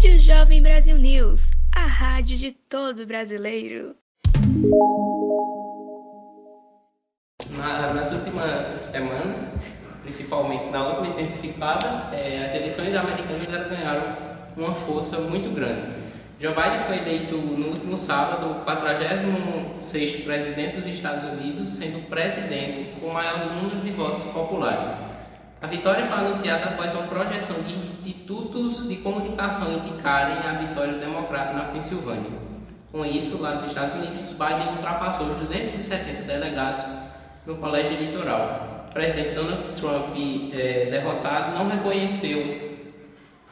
Rádio Jovem Brasil News, a rádio de todo brasileiro. Na, nas últimas semanas, principalmente na última intensificada, é, as eleições americanas ganharam uma força muito grande. Joe Biden foi eleito no último sábado, o 46º presidente dos Estados Unidos, sendo presidente com o maior número de votos populares. A vitória foi anunciada após uma projeção de institutos de comunicação indicarem a vitória democrata na Pensilvânia. Com isso, lá nos Estados Unidos, Biden ultrapassou os 270 delegados no colégio eleitoral. O presidente Donald Trump, é, derrotado, não reconheceu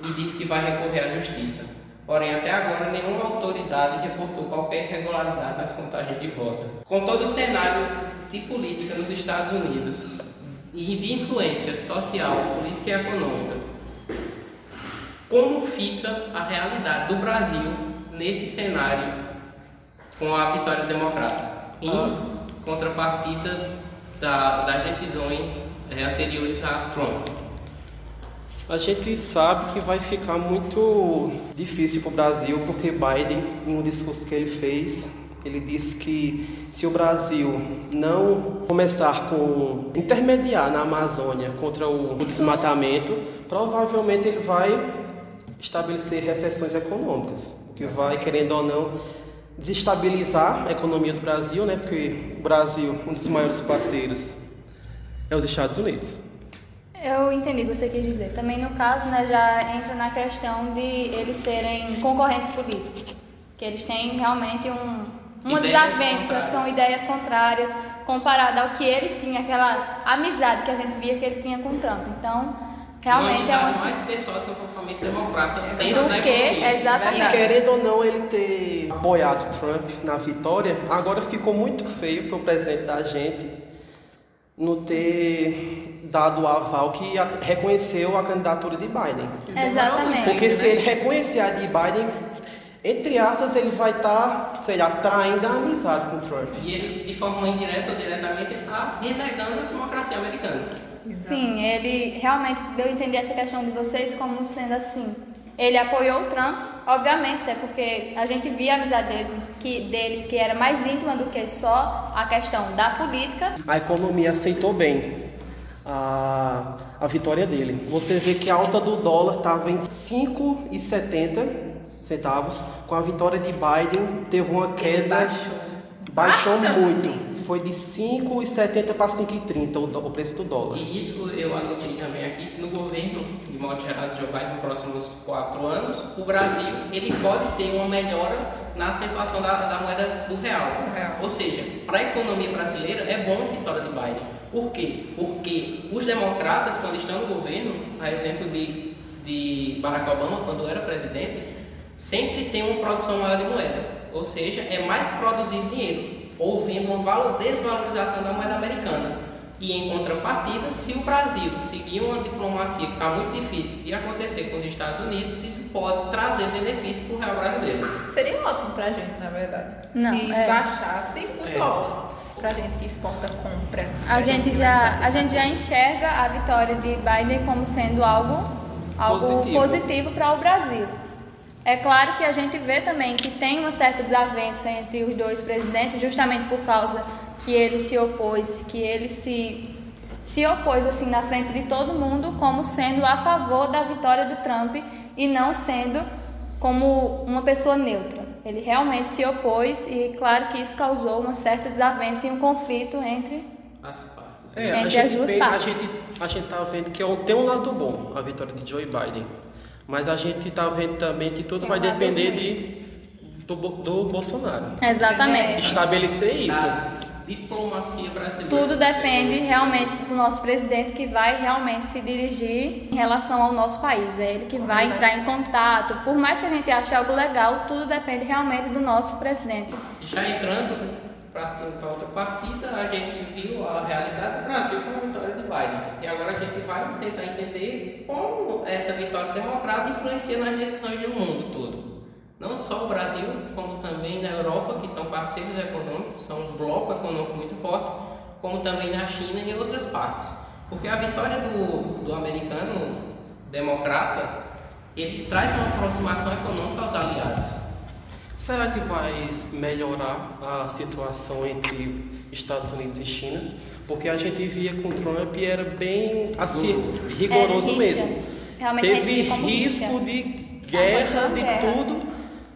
e disse que vai recorrer à justiça. Porém, até agora, nenhuma autoridade reportou qualquer irregularidade nas contagens de voto. Com todo o cenário de política nos Estados Unidos, e de influência social, política e econômica. Como fica a realidade do Brasil nesse cenário com a vitória democrata, em ah. contrapartida da, das decisões é, anteriores a Trump? A gente sabe que vai ficar muito difícil para o Brasil, porque Biden, em um discurso que ele fez, ele disse que se o Brasil não começar com intermediar na Amazônia contra o desmatamento, provavelmente ele vai estabelecer recessões econômicas, o que vai, querendo ou não, desestabilizar a economia do Brasil, né? Porque o Brasil, um dos maiores parceiros, é os Estados Unidos. Eu entendi o que você quis dizer. Também no caso, né, já entra na questão de eles serem concorrentes políticos, que eles têm realmente um uma desavença, são ideias contrárias comparada ao que ele tinha, aquela amizade que a gente via que ele tinha com o Trump. Então, realmente uma é uma mais pessoal que o comportamento democrata do que exatamente. E querendo ou não ele ter apoiado Trump na vitória, agora ficou muito feio para o presidente da gente não ter dado o aval que reconheceu a candidatura de Biden. Exatamente. Porque se ele reconhecer a de Biden, entre aspas, ele vai estar, tá, sei lá, traindo a amizade com o Trump. E ele, de forma indireta ou diretamente, está renegando a democracia americana. Sim, ele realmente deu a entender essa questão de vocês como sendo assim. Ele apoiou o Trump, obviamente, até porque a gente via a amizade dele, que, deles que era mais íntima do que só a questão da política. A economia aceitou bem a, a vitória dele. Você vê que a alta do dólar estava em 5,70 centavos. Com a vitória de Biden, teve uma queda, baixou, baixou muito. Foi de 5,70 para 5,30 o, o preço do dólar. E isso eu anotei também aqui que no governo, de modo geral, de Joe Biden, nos próximos quatro anos, o Brasil ele pode ter uma melhora na acentuação da, da moeda do real. real. Ou seja, para a economia brasileira é bom a vitória de Biden. Por quê? Porque os democratas, quando estão no governo, a exemplo de, de Barack Obama, quando era presidente, sempre tem uma produção maior de moeda, ou seja, é mais produzido dinheiro, ouvindo uma desvalorização da moeda americana. E em contrapartida, se o Brasil seguir uma diplomacia que está muito difícil de acontecer com os Estados Unidos, isso pode trazer benefício para o real brasileiro. Seria ótimo para a gente, na verdade. Não, se é. baixasse o é. dólar para a gente que exporta compra. A gente já a gente já enxerga a vitória de Biden como sendo algo algo positivo para o Brasil. É claro que a gente vê também que tem uma certa desavença entre os dois presidentes, justamente por causa que ele se opôs, que ele se se opôs assim na frente de todo mundo como sendo a favor da vitória do Trump e não sendo como uma pessoa neutra. Ele realmente se opôs e claro que isso causou uma certa desavença e um conflito entre as partes. É, entre as duas partes. A gente a gente está vendo que é tem um lado bom a vitória de Joe Biden mas a gente está vendo também que tudo vai depender de, do, do Bolsonaro. Exatamente. Estabelecer isso. diplomacia brasileira. Tudo depende realmente do nosso presidente que vai realmente se dirigir em relação ao nosso país. É ele que vai entrar em contato. Por mais que a gente ache algo legal, tudo depende realmente do nosso presidente. Já entrando para outra partida, a gente viu a realidade do Brasil com a vitória de Biden. E agora a gente vai tentar entender como essa vitória democrática influencia nas decisões do mundo todo. Não só o Brasil, como também na Europa, que são parceiros econômicos, são um bloco econômico muito forte, como também na China e em outras partes. Porque a vitória do, do americano democrata ele traz uma aproximação econômica aos aliados. Será que vai melhorar a situação entre Estados Unidos e China? Porque a gente via com Trump e era bem assim, rigoroso mesmo. Realmente Teve risco de guerra, de guerra. tudo.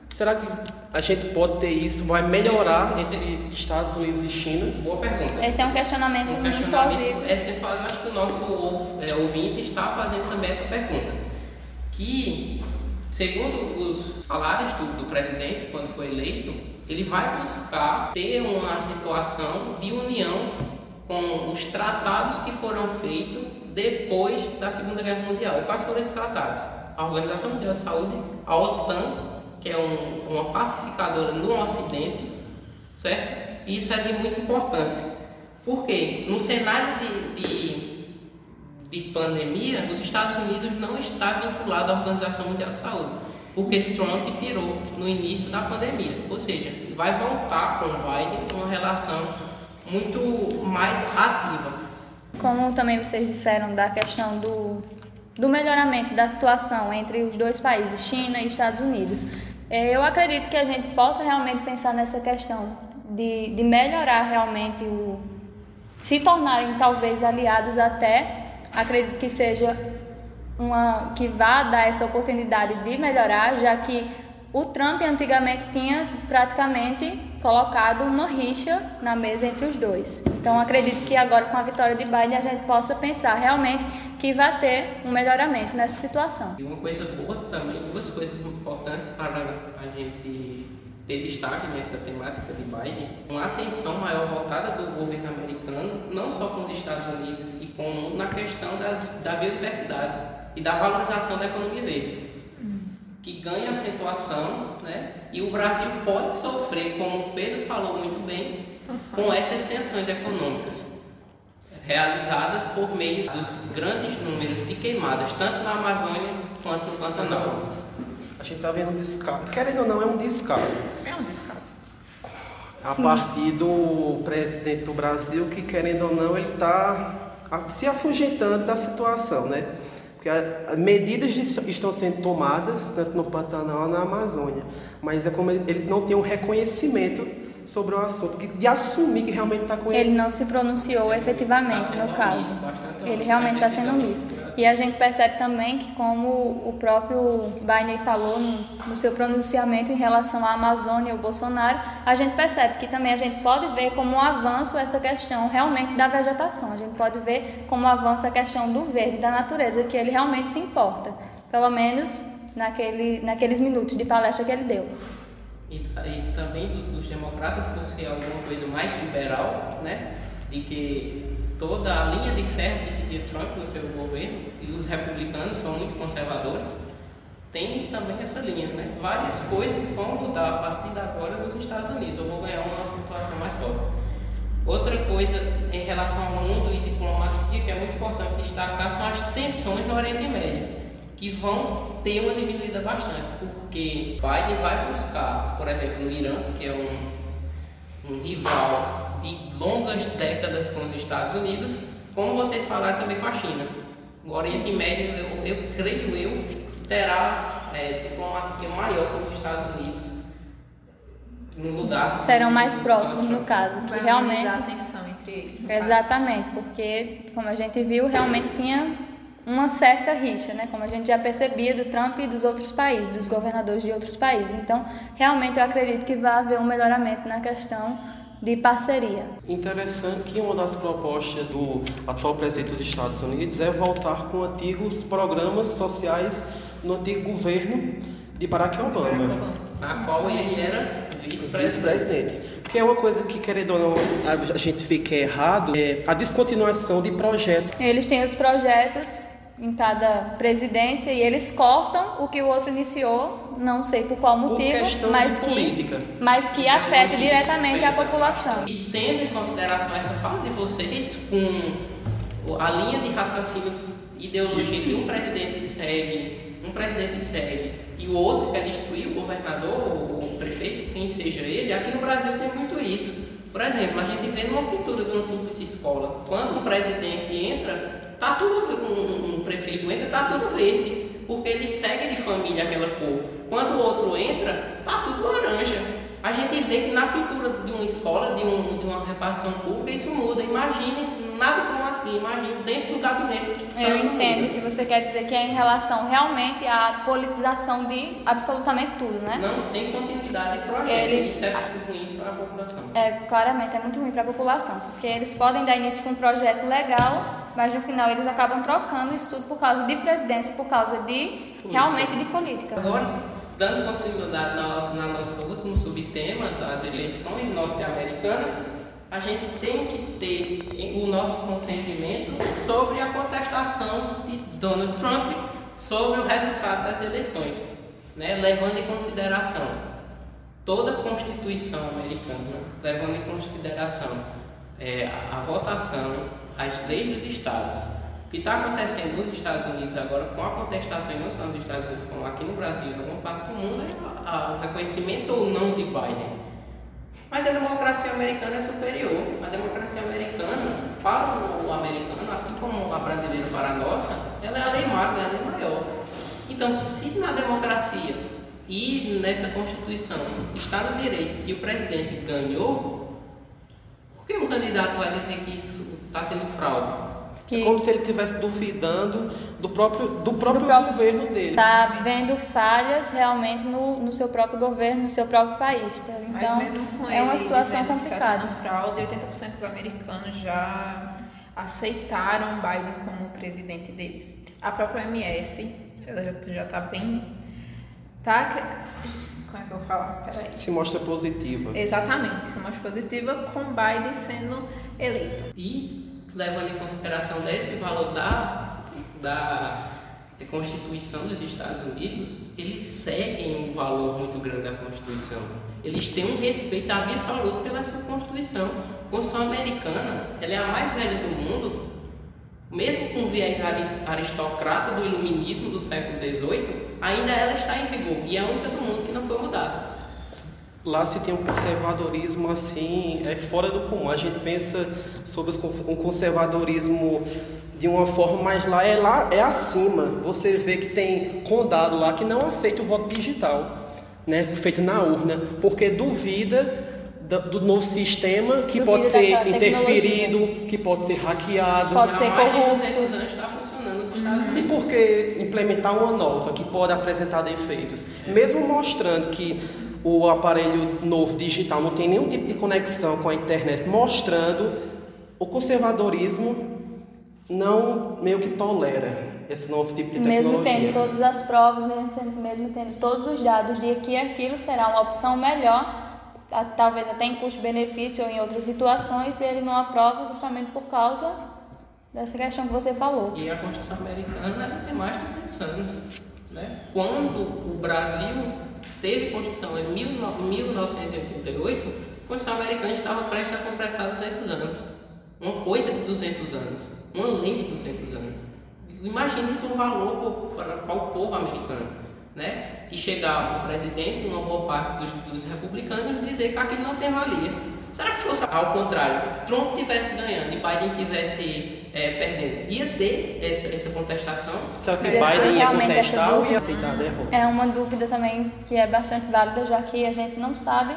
Será que a gente pode ter isso? Vai melhorar entre Estados Unidos e China? Boa pergunta. Esse é um questionamento Um muito questionamento plausível. é eu acho que o nosso é, ouvinte está fazendo também essa pergunta. Que, segundo os salários do, do presidente, quando foi eleito, ele vai buscar ter uma situação de união com os tratados que foram feitos depois da Segunda Guerra Mundial. E quais foram esses tratados? A Organização Mundial de Saúde, a OTAN, que é um- uma pacificadora no Ocidente, certo? E isso é de muita importância. Por quê? No cenário de, de, de pandemia, os Estados Unidos não está vinculado à Organização Mundial de Saúde, porque Trump tirou no início da pandemia. Ou seja, vai voltar com Biden uma relação muito mais ativa. Como também vocês disseram da questão do, do melhoramento da situação entre os dois países, China e Estados Unidos, eh, eu acredito que a gente possa realmente pensar nessa questão de, de melhorar realmente o. se tornarem talvez aliados até, acredito que seja uma que vá dar essa oportunidade de melhorar, já que o Trump antigamente tinha praticamente colocado uma rixa na mesa entre os dois. Então acredito que agora com a vitória de Biden a gente possa pensar realmente que vai ter um melhoramento nessa situação. E uma coisa boa também, duas coisas importantes para a gente ter destaque nessa temática de Biden, uma atenção maior voltada do governo americano, não só com os Estados Unidos e como na questão da, da biodiversidade e da valorização da economia verde, que ganha acentuação, né? E o Brasil pode sofrer, como o Pedro falou muito bem, com essas sanções econômicas realizadas por meio dos grandes números de queimadas, tanto na Amazônia quanto no Pantanal. A gente está vendo um descaso. Querendo ou não, é um descaso. É um descaso. A Sim. partir do presidente do Brasil, que querendo ou não, ele está se afugentando da situação, né? Porque medidas es- estão sendo tomadas, tanto no Pantanal na Amazônia, mas é como ele não tem um reconhecimento sobre o assunto, que- de assumir que realmente está com Ele não se pronunciou efetivamente Tá no caso. bastante Ele realmente está tá sendo omisso. E a gente percebe também que, como o próprio Biden falou no, no seu pronunciamento em relação à Amazônia e ao Bolsonaro, a gente percebe que também a gente pode ver como um avanço essa questão realmente da vegetação. A gente pode ver como um avanço a questão do verde, da natureza, que ele realmente se importa. Pelo menos naquele, naqueles minutos de palestra que ele deu. E, e também do- dos democratas por ser alguma coisa mais liberal, né? De que toda a linha de ferro que seguia Trump no seu governo e os republicanos são muito conservadores, tem também essa linha, né? Várias coisas vão mudar a partir de agora nos Estados Unidos, ou vão ganhar uma situação mais forte. Outra coisa em relação ao mundo e diplomacia que é muito importante destacar são as tensões no Oriente Médio, que vão ter uma diminuída bastante, porque Biden vai buscar, por exemplo, no Irã, que é um, um rival de longas décadas com os Estados Unidos, como vocês falaram também com a China. O Oriente Médio, eu, eu creio eu, que terá é, diplomacia maior com os Estados Unidos no lugar. Serão mais próximos, no caso, que Vai realmente. a tensão entre eles. no caso. Exatamente, porque, como a gente viu, realmente tinha uma certa rixa, né? Como a gente já percebia do Trump e dos outros países, dos governadores de outros países. Então, realmente eu acredito que vai haver um melhoramento na questão de parceria. Interessante que uma das propostas do atual presidente dos Estados Unidos é voltar com antigos programas sociais no antigo governo de Barack Obama. Na qual ele era vice-presidente. Vice-presidente. Porque é uma coisa que, querendo ou não, a gente fica errado, é a descontinuação de projetos. Eles têm os projetos em cada presidência e eles cortam o que o outro iniciou, não sei por qual Por motivo, questão mas que, política. mas que afeta diretamente a população. E tendo em consideração essa fala de vocês, com a linha de raciocínio, ideologia que um presidente segue, um presidente segue, e o outro quer destruir o governador, o prefeito, quem seja ele, aqui no Brasil tem muito isso. Por exemplo, a gente vê numa cultura de uma simples escola, quando um presidente entra, tá tudo um, um prefeito entra, tá tudo verde. porque ele segue de família aquela cor. Quando o outro entra, tá tudo laranja. A gente vê que na pintura de uma escola, de, um, de uma repartição pública, isso muda. Imagine, nada como assim, imagine dentro do gabinete. Eu entendo que você quer dizer que é em relação realmente à politização de absolutamente tudo, né? Não tem continuidade de projeto. Eles- Isso é muito ruim para a população. É, claramente, é muito ruim para a população, porque eles podem dar início com um projeto legal, mas no final eles acabam trocando isso tudo por causa de presidência, por causa de realmente de política. Agora, dando continuidade na, na nosso último subtema das eleições norte-americanas, a gente tem que ter o nosso consentimento sobre a contestação de Donald Trump sobre o resultado das eleições, né? levando em consideração toda a Constituição americana, levando em consideração é, a, votação, as leis dos estados. O que está acontecendo nos Estados Unidos agora com a contestação, não só nos Estados Unidos, como aqui no Brasil em alguma parte do mundo, é o reconhecimento ou não de Biden. Mas a democracia americana é superior. A democracia americana, para o, americano, assim como a brasileira para a nossa, ela é a lei magna, é a lei maior. Então, se na democracia e nessa Constituição está no direito que o presidente ganhou, por que um candidato vai dizer que isso está tendo fraude? É Que como se ele estivesse duvidando do próprio, do próprio, próprio- governo dele. está vendo falhas realmente no, no seu próprio governo, no seu próprio país. Tá? Mas Então, mesmo com é uma ele situação dizendo que complicada. Tá fraude, 80% dos americanos já aceitaram Biden como presidente deles. A própria MS, ela já, já tá bem. Tá. Como é que eu vou falar? Peraí. Se mostra positiva. Exatamente, é mais positiva com Biden sendo eleito. E levando em consideração desse valor da, da Constituição dos Estados Unidos, eles seguem um valor muito grande da Constituição. Eles têm um respeito absoluto pela sua Constituição. A Constituição americana, ela é a mais velha do mundo, mesmo com o viés ari- aristocrata do iluminismo do século XVIII, ainda ela está em vigor e é a única do mundo que não foi mudada. Lá se tem um conservadorismo assim, é fora do comum. A gente pensa sobre um conservadorismo de uma forma, mas lá é lá é acima. Você vê que tem condado lá que não aceita o voto digital, né, feito na urna, porque duvida da- do novo sistema que Duvida pode ser interferido, que pode ser hackeado. Pode ser Há mais de corrupto. 200 anos está funcionando nos Estados Unidos. E por que implementar uma nova que pode apresentar defeitos? Mesmo mostrando que o aparelho novo digital não tem nenhum tipo de conexão com a internet, mostrando o conservadorismo não meio que tolera esse novo tipo de Mesmo tecnologia. tendo todas as provas, mesmo, mesmo tendo todos os dados de que aquilo será uma opção melhor, a- talvez até em custo-benefício ou em outras situações, ele não aprova justamente por causa dessa questão que você falou. E a Constituição americana ela tem mais de 200 anos. Né? Quando o Brasil teve Constituição em 19- 1988, a Constituição americana estava prestes a completar 200 anos. Uma coisa de 200 anos. Uma lei de 200 anos. Imagine isso um valor para, para o povo americano. Né? E chegar um presidente, uma boa parte dos, dos republicanos, dizer que aquilo não tem valia. Será que se fosse ao contrário, Trump tivesse ganhando e Biden tivesse é, perdendo, ia ter essa, essa contestação? Será que Biden ia contestar ou ia aceitar a derrota? É uma dúvida também que é bastante válida, já que a gente não sabe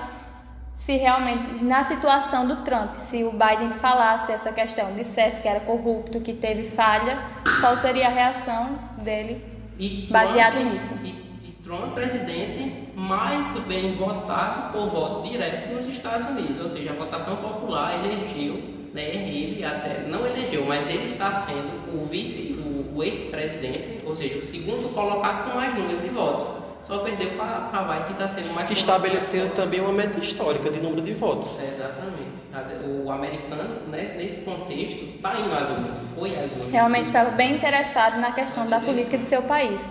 se realmente, na situação do Trump, se o Biden falasse essa questão, dissesse que era corrupto, que teve falha, qual seria a reação dele? E Baseado nisso. E, e Trump é presidente mais bem votado por voto direto nos Estados Unidos, ou seja, a votação popular elegeu, né, ele até não elegeu, mas ele está sendo o vice, o, o ex-presidente, ou seja, o segundo colocado com mais número de votos. Só perdeu para a Biden que está sendo mais Que estabeleceu também uma meta histórica de número de votos. É, Exatamente. O americano, né, nesse contexto, está indo às urnas, foi às urnas. Realmente estava bem interessado na questão da política de seu país.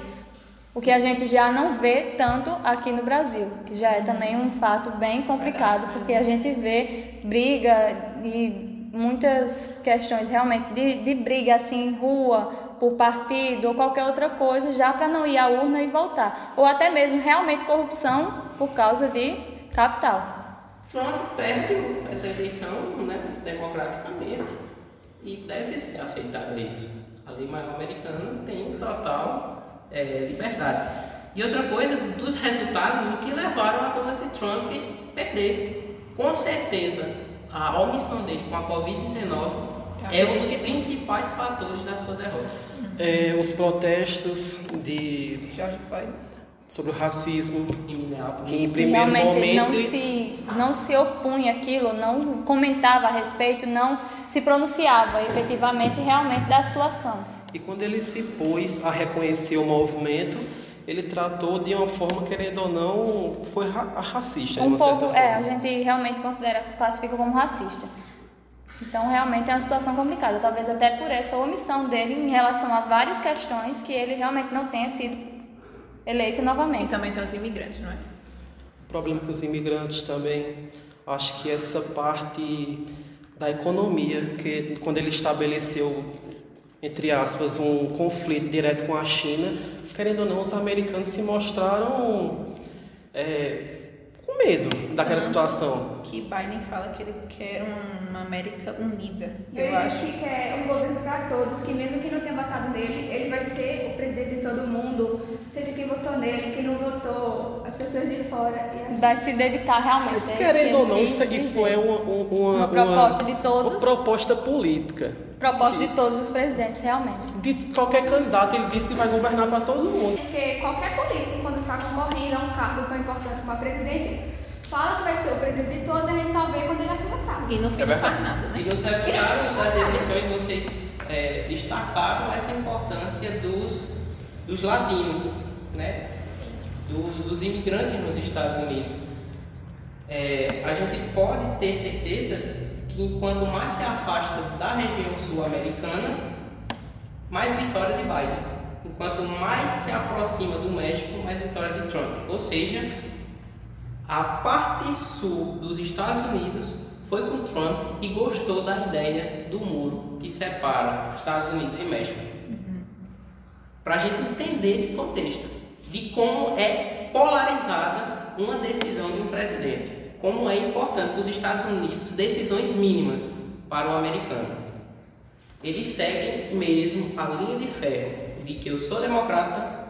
O que a gente já não vê tanto aqui no Brasil, que já é também um fato bem complicado, porque a gente vê briga e muitas questões realmente de, de briga assim em rua, por partido ou qualquer outra coisa, já para não ir à urna e voltar. Ou até mesmo realmente corrupção por causa de capital. Trump perde essa eleição né, democraticamente e deve ser aceitado isso. A lei maior americana tem total é, liberdade. E outra coisa, dos resultados, o que levaram a Donald Trump perder. Com certeza, a omissão dele com a Covid-19 é um dos principais fatores da sua derrota. É, os protestos de sobre o racismo, Em Minneapolis. que em primeiro Realmente ele não momento se, não se opunha àquilo, não comentava a respeito, não se pronunciava efetivamente realmente da situação. E quando ele se pôs a reconhecer o movimento, ele tratou de uma forma, querendo ou não, foi ra racista, de Um uma certa pouco, forma. é, a gente realmente considera, classifica como racista. Então realmente é uma situação complicada, talvez até por essa omissão dele em relação a várias questões que ele realmente não tenha sido eleito E novamente. também tem os imigrantes, não é? O problema com os imigrantes também, acho que essa parte da economia, que quando ele estabeleceu, entre aspas, um conflito direto com a China, querendo ou não, os americanos se mostraram é, com medo daquela situação. Que Biden fala que ele quer uma América unida. Ele Eu acho. que quer um governo para todos, que mesmo que não tenha votado nele, ele vai ser o presidente de todo mundo, seja quem votou nele, quem não votou, as pessoas de fora. E a Vai se dedicar realmente. Mas é isso querendo que ou não, isso, isso é uma, uma, Uma proposta de todos. Uma proposta política. Proposta de todos os presidentes, realmente. De qualquer candidato, ele disse que vai governar para todo mundo. Porque qualquer político, quando está concorrendo a um cargo tão importante como a presidência, fala que vai ser o presidente de todos e a gente só vê quando ele assume o cargo. E no fim É não faz nada, E né? nos resultados das eleições vocês é, destacaram essa importância dos, dos latinos, né? Dos, dos imigrantes nos Estados Unidos. É, a gente pode ter certeza que enquanto mais se afasta da região sul-americana, mais vitória de Biden. Enquanto mais se aproxima do México, mais vitória de Trump. Ou seja, a parte sul dos Estados Unidos foi com Trump e gostou da ideia do muro que separa Estados Unidos e México. Para a gente entender esse contexto de como é polarizada uma decisão de um presidente, como é importante para os Estados Unidos decisões mínimas para o americano. Eles seguem mesmo a linha de ferro de que eu sou democrata,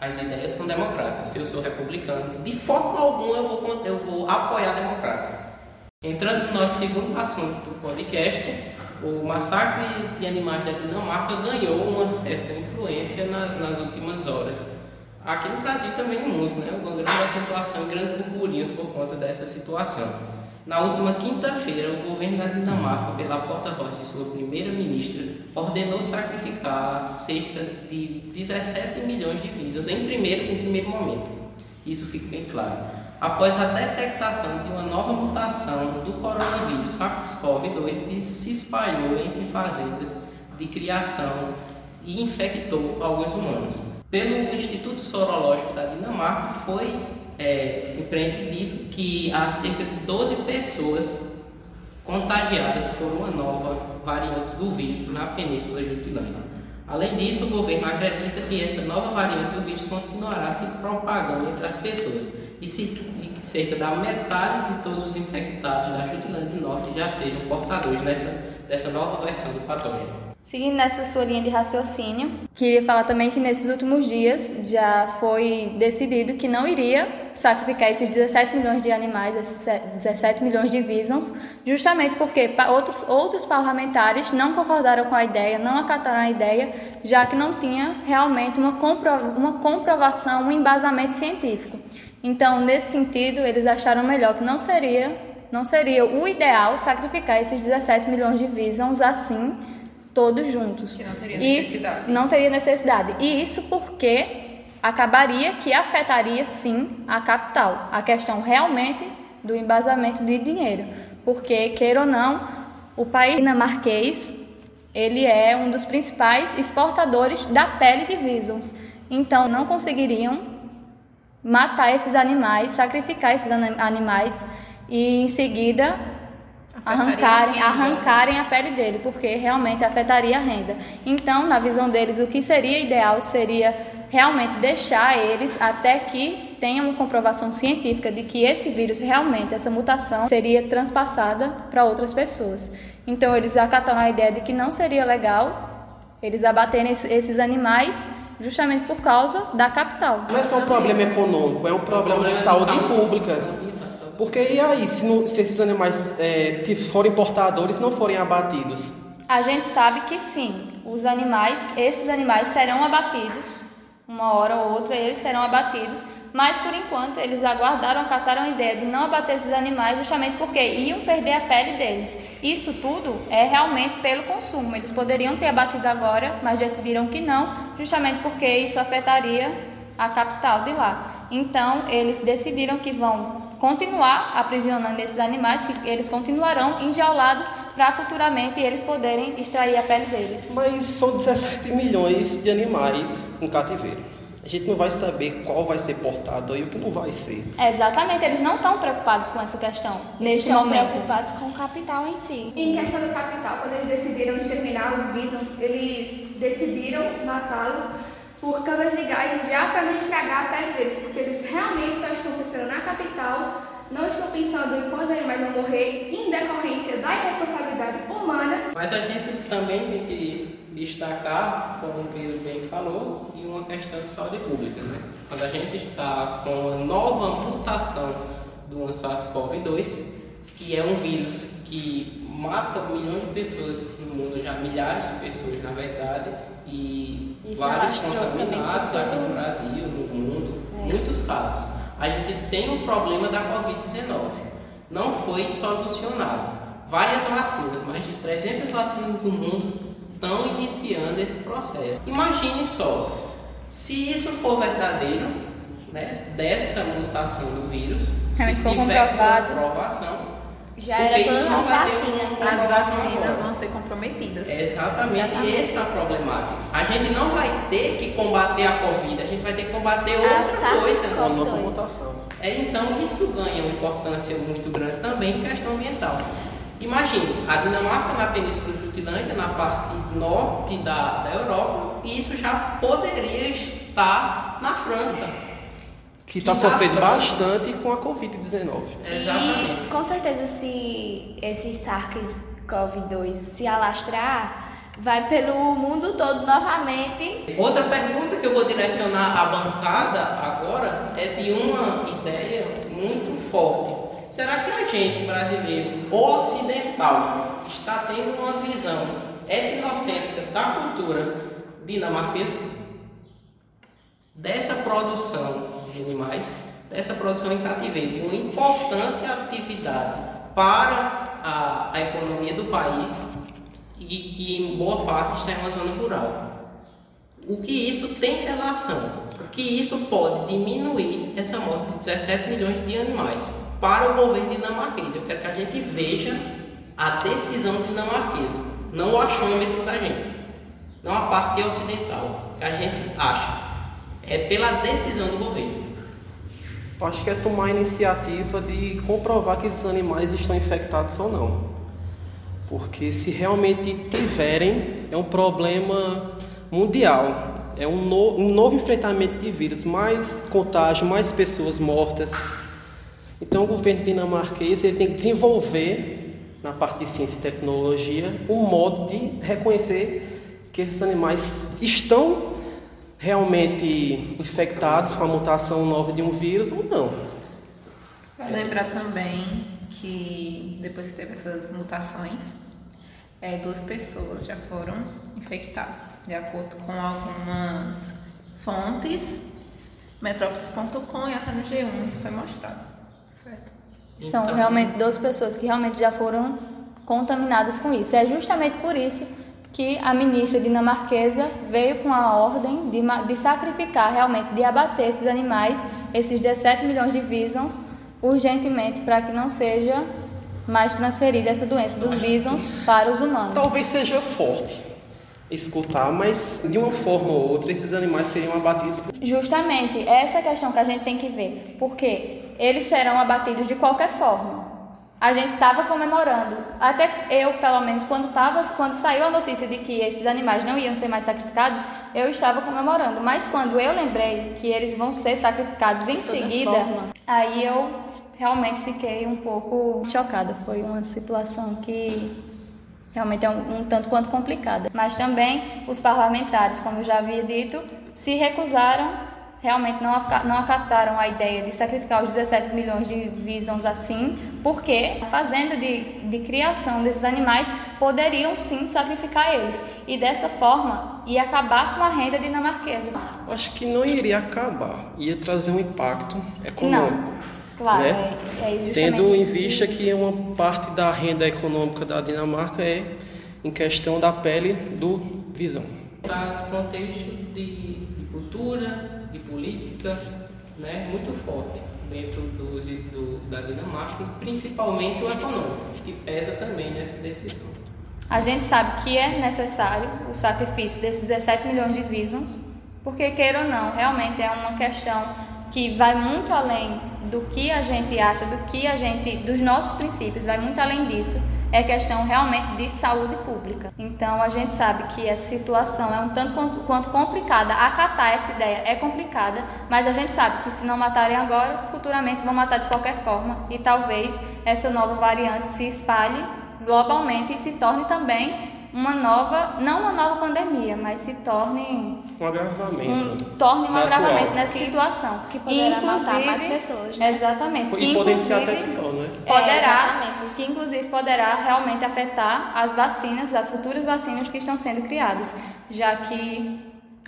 as ideias são democratas. Se eu sou republicano, de forma alguma eu vou, eu vou apoiar democrata. Entrando no nosso segundo assunto do podcast, o massacre de animais da Dinamarca ganhou uma certa influência na- nas últimas horas. Aqui no Brasil também no mundo, né? Uma grande acentuação, grandes burburinhos por conta dessa situação. Na última quinta-feira, o governo da Dinamarca, pela porta-voz de sua primeira-ministra, ordenou sacrificar cerca de 17 milhões de visas em primeiro, em primeiro momento. Isso fique bem claro. Após a detectação de uma nova mutação do coronavírus SARS-CoV-2 que se espalhou entre fazendas de criação e infectou alguns humanos. Pelo Instituto Sorológico da Dinamarca, foi é, empreendido que há cerca de 12 pessoas contagiadas por uma nova variante do vírus na Península Jutilândia. Além disso, o governo acredita que essa nova variante do vírus continuará se propagando entre as pessoas e, que cerca da metade de todos os infectados da Jutilândia do Norte já sejam portadores dessa, dessa nova versão do patógeno. Seguindo nessa sua linha de raciocínio, queria falar também que nesses últimos dias já foi decidido que não iria sacrificar esses 17 milhões de animais, esses 17 milhões de visons, justamente porque outros, outros parlamentares não concordaram com a ideia, não acataram a ideia, já que não tinha realmente uma, compro, uma comprovação, um embasamento científico. Então, nesse sentido, eles acharam melhor que não seria, não seria o ideal sacrificar esses 17 milhões de visons assim, todos juntos. Que não teria Isso necessidade. não teria necessidade. E isso porque acabaria que afetaria sim a capital, a questão realmente do embasamento de dinheiro, porque queira ou não, o país dinamarquês ele é um dos principais exportadores da pele de visons. Então não conseguiriam matar esses animais, sacrificar esses ani- animais e em seguida arrancarem, a arrancarem a pele dele, porque realmente afetaria a renda. Então, na visão deles, o que seria ideal seria realmente deixar eles até que tenha uma comprovação científica de que esse vírus realmente, essa mutação, seria transpassada para outras pessoas. Então, eles acataram a ideia de que não seria legal eles abaterem esse- esses animais justamente por causa da capital. Não é só um problema econômico, é um problema, de saúde, pública. Porque e aí, se, não, se esses animais é, forem portadores não forem abatidos? A gente sabe que sim, os animais, esses animais serão abatidos, uma hora ou outra eles serão abatidos, mas por enquanto eles aguardaram, acataram a ideia de não abater esses animais justamente porque iam perder a pele deles. Isso tudo é realmente pelo consumo. Eles poderiam ter abatido agora, mas decidiram que não, justamente porque isso afetaria a capital de lá. Então eles decidiram que vão continuar aprisionando esses animais, que eles continuarão enjaulados para futuramente eles poderem extrair a pele deles. Mas são 17 milhões de animais em cativeiro. A gente não vai saber qual vai ser portado e o que não vai ser. exatamente, eles não estão preocupados com essa questão nesse estão momento. preocupados com o capital em si. E em questão do capital, quando eles decidiram exterminar os bisons, eles decidiram matá-los por câmeras legais já para não estragar a pele deles, porque eles realmente só estão pensando na capital, não estão pensando em quantos animais vão morrer em decorrência da irresponsabilidade humana. Mas a gente também tem que destacar, como o Pedro bem falou, de uma questão de saúde pública. Né? Quando a gente está com uma nova mutação do SARS-CoV-2, que é um vírus que mata milhões de pessoas no mundo, já milhares de pessoas na verdade, e Isso vários contaminados aqui no Brasil, no mundo, é. muitos casos. A gente tem o um problema da Covid-19. Não foi solucionado. Várias vacinas, mais de 300 vacinas do mundo estão iniciando esse processo. Imagine só, se isso for verdadeiro, né, dessa mutação do vírus, se tiver comprovação, já era todas as vacinas. Né? As vacinas vão ser comprometidas. Exatamente, Exatamente, essa é a problemática. A gente não vai ter que combater a Covid, a gente vai ter que combater outra coisa. Uma nova mutação. É, então isso ganha uma importância muito grande também em questão ambiental. Imagine, a Dinamarca na Península Jutilândia, na parte norte da, da Europa, e isso já poderia estar na França que está sofrendo bastante com a Covid-19. Exatamente. E com certeza, se esse SARS-CoV-2 se alastrar, vai pelo mundo todo novamente. Outra pergunta que eu vou direcionar à bancada agora é de uma ideia muito forte. Será que a gente, brasileiro ocidental, está tendo uma visão etnocêntrica da cultura dinamarquesa? Dessa produção de animais, dessa produção em cativeiro, de uma importante atividade para a, a economia do país e que em boa parte está em uma zona rural. O que isso tem relação? O que isso pode diminuir essa morte de 17 milhões de animais para o governo dinamarquês? Eu quero que a gente veja a decisão dinamarquesa, não o achômetro da gente, não a parte ocidental que a gente acha. É pela decisão do governo acho que é tomar a iniciativa de comprovar que esses animais estão infectados ou não. Porque se realmente tiverem, é um problema mundial. É um, no, um novo enfrentamento de vírus, mais contágio, mais pessoas mortas. Então o governo dinamarquês ele tem que desenvolver, na parte de ciência e tecnologia, um modo de reconhecer que esses animais estão realmente infectados com a mutação nova de um vírus ou não. Lembrar também que depois que teve essas mutações, é, duas pessoas já foram infectadas, de acordo com algumas fontes, metrópolis.com e até no G1 isso foi mostrado. Certo? São então, realmente duas pessoas que realmente já foram contaminadas com isso. É justamente por isso que a ministra dinamarquesa veio com a ordem de, de sacrificar, realmente, de abater esses animais, esses 17 milhões de visons, urgentemente, para que não seja mais transferida essa doença dos visons para os humanos. Talvez seja forte escutar, mas de uma forma ou outra esses animais seriam abatidos. Justamente, essa é a questão que a gente tem que ver, porque eles serão abatidos de qualquer forma a gente estava comemorando. Até eu, pelo menos, quando, tava, quando saiu a notícia de que esses animais não iam ser mais sacrificados, eu estava comemorando. Mas quando eu lembrei que eles vão ser sacrificados em seguida, forma. aí eu realmente fiquei um pouco chocada. Foi uma situação que realmente é um, um tanto quanto complicada. Mas também os parlamentares, como eu já havia dito, se recusaram, realmente não, não acataram a ideia de sacrificar os 17 milhões de visons assim, porque a fazenda de, de criação desses animais poderiam sim sacrificar eles. E dessa forma ia acabar com a renda dinamarquesa. Acho que não iria acabar, ia trazer um impacto econômico. Não. Claro, né? é, é Tendo em vista que uma parte da renda econômica da Dinamarca é em questão da pele do visão. Está no contexto de, de, cultura, de política, né, muito forte dentro do, do, da Dinamarca, principalmente o econômico, que pesa também nessa decisão. A gente sabe que é necessário o sacrifício desses 17 milhões de visões, porque queira ou não, realmente é uma questão que vai muito além do que a gente acha, do que a gente, dos nossos princípios, vai muito além disso. É questão realmente de saúde pública. Então a gente sabe que essa situação é um tanto quanto, quanto complicada. Acatar essa ideia é complicada, mas a gente sabe que se não matarem agora, futuramente vão matar de qualquer forma e talvez essa nova variante se espalhe globalmente e se torne também uma nova, não uma nova pandemia, mas se torne um agravamento, um, torne um agravamento nessa situação, que poderá matar mais pessoas, né? Exatamente. Que e ser até pior, né? Poderá, é, que inclusive poderá realmente afetar as vacinas, as futuras vacinas que estão sendo criadas, já que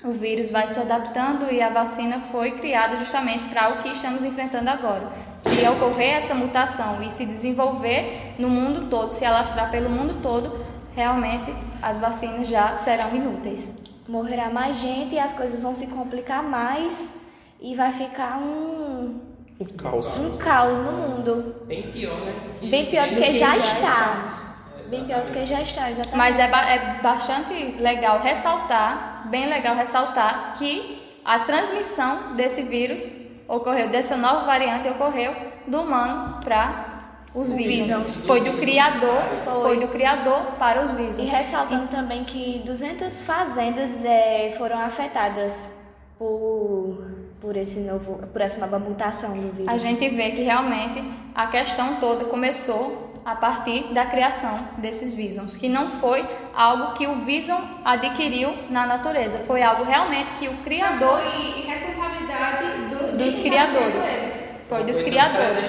o vírus vai se adaptando e a vacina foi criada justamente para o que estamos enfrentando agora. Se ocorrer essa mutação e se desenvolver no mundo todo, se alastrar pelo mundo todo, realmente as vacinas já serão inúteis. Morrerá mais gente e as coisas vão se complicar mais e vai ficar um um caos. Um caos no mundo. Bem pior, né? Que Bem pior do que, que já, já está. Bem pior do que já está, exatamente. Mas é, ba é bastante legal ressaltar, bem legal ressaltar que a transmissão desse vírus ocorreu, dessa nova variante ocorreu do humano para os Visions. Foi do criador, foi. foi. do criador para os Visions. E ressaltando também que 200 fazendas é, foram afetadas por, por, esse novo, por essa nova mutação do vírus. A gente vê que realmente a questão toda começou a partir da criação desses Visions, que não foi algo que o Vision adquiriu na natureza, foi algo realmente que o criador... Foi responsabilidade do, dos criadores. Foi dos criadores.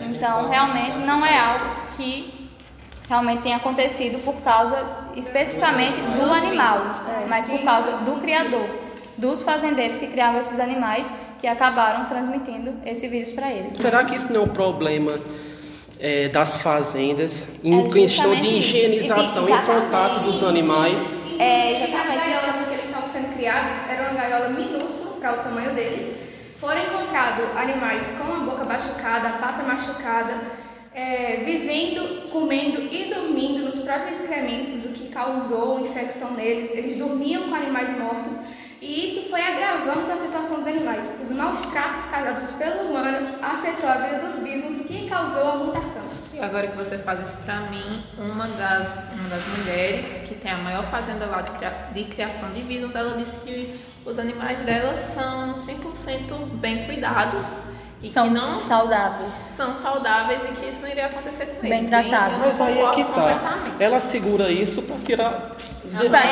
Então, realmente não é algo que realmente tenha acontecido por causa especificamente do animal, mas por causa do criador, dos fazendeiros que criavam esses animais que acabaram transmitindo esse vírus para eles. Será que isso não é um problema é, das fazendas em é questão de higienização e contato dos animais? É exatamente. As gaiolas que eles estavam sendo criados eram uma gaiola minúscula para o tamanho deles foram encontrados animais com a boca machucada, a pata machucada, é, vivendo, comendo e dormindo nos próprios excrementos, o que causou infecção neles. Eles dormiam com animais mortos e isso foi agravando a situação dos animais. Os maus tratos causados pelo humano afetou a vida dos vivos, que causou a mutação. E agora que você faz isso para mim, uma das, uma das mulheres que tem a maior fazenda lá de, cria, de criação de vírus, ela disse que os animais dela são 100% bem cuidados. E são que não saudáveis. São saudáveis e que isso não iria acontecer com eles. Bem tratados. Mas aí é que tá. Ela segura isso para tirar. Para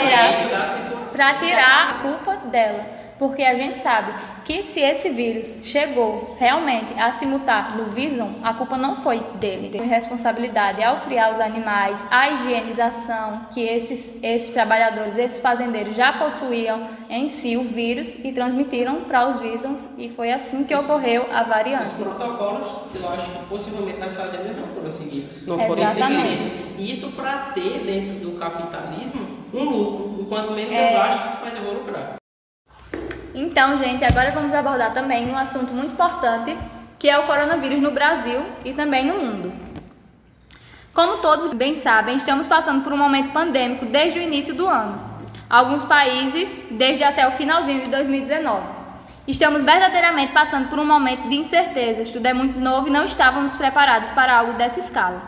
tirar, tirar a culpa dela. Porque a gente sabe que se esse vírus chegou realmente a se mutar no Vison, a culpa não foi dele. Teve responsabilidade ao criar os animais, a higienização que esses, esses trabalhadores, esses fazendeiros já possuíam em si o vírus e transmitiram para os Visons e foi assim que ocorreu a variante. Os protocolos, eu acho que possivelmente nas fazendas não foram seguidos. Não foram Exatamente. seguidos. Isso para ter dentro do capitalismo um lucro. Enquanto menos é... eu gasto, mais eu vou. Então, gente, agora vamos abordar também um assunto muito importante, que é o coronavírus no Brasil e também no mundo. Como todos bem sabem, estamos passando por um momento pandêmico desde o início do ano. Alguns países, desde até o finalzinho de 2019. Estamos verdadeiramente passando por um momento de incertezas, tudo é muito novo e não estávamos preparados para algo dessa escala.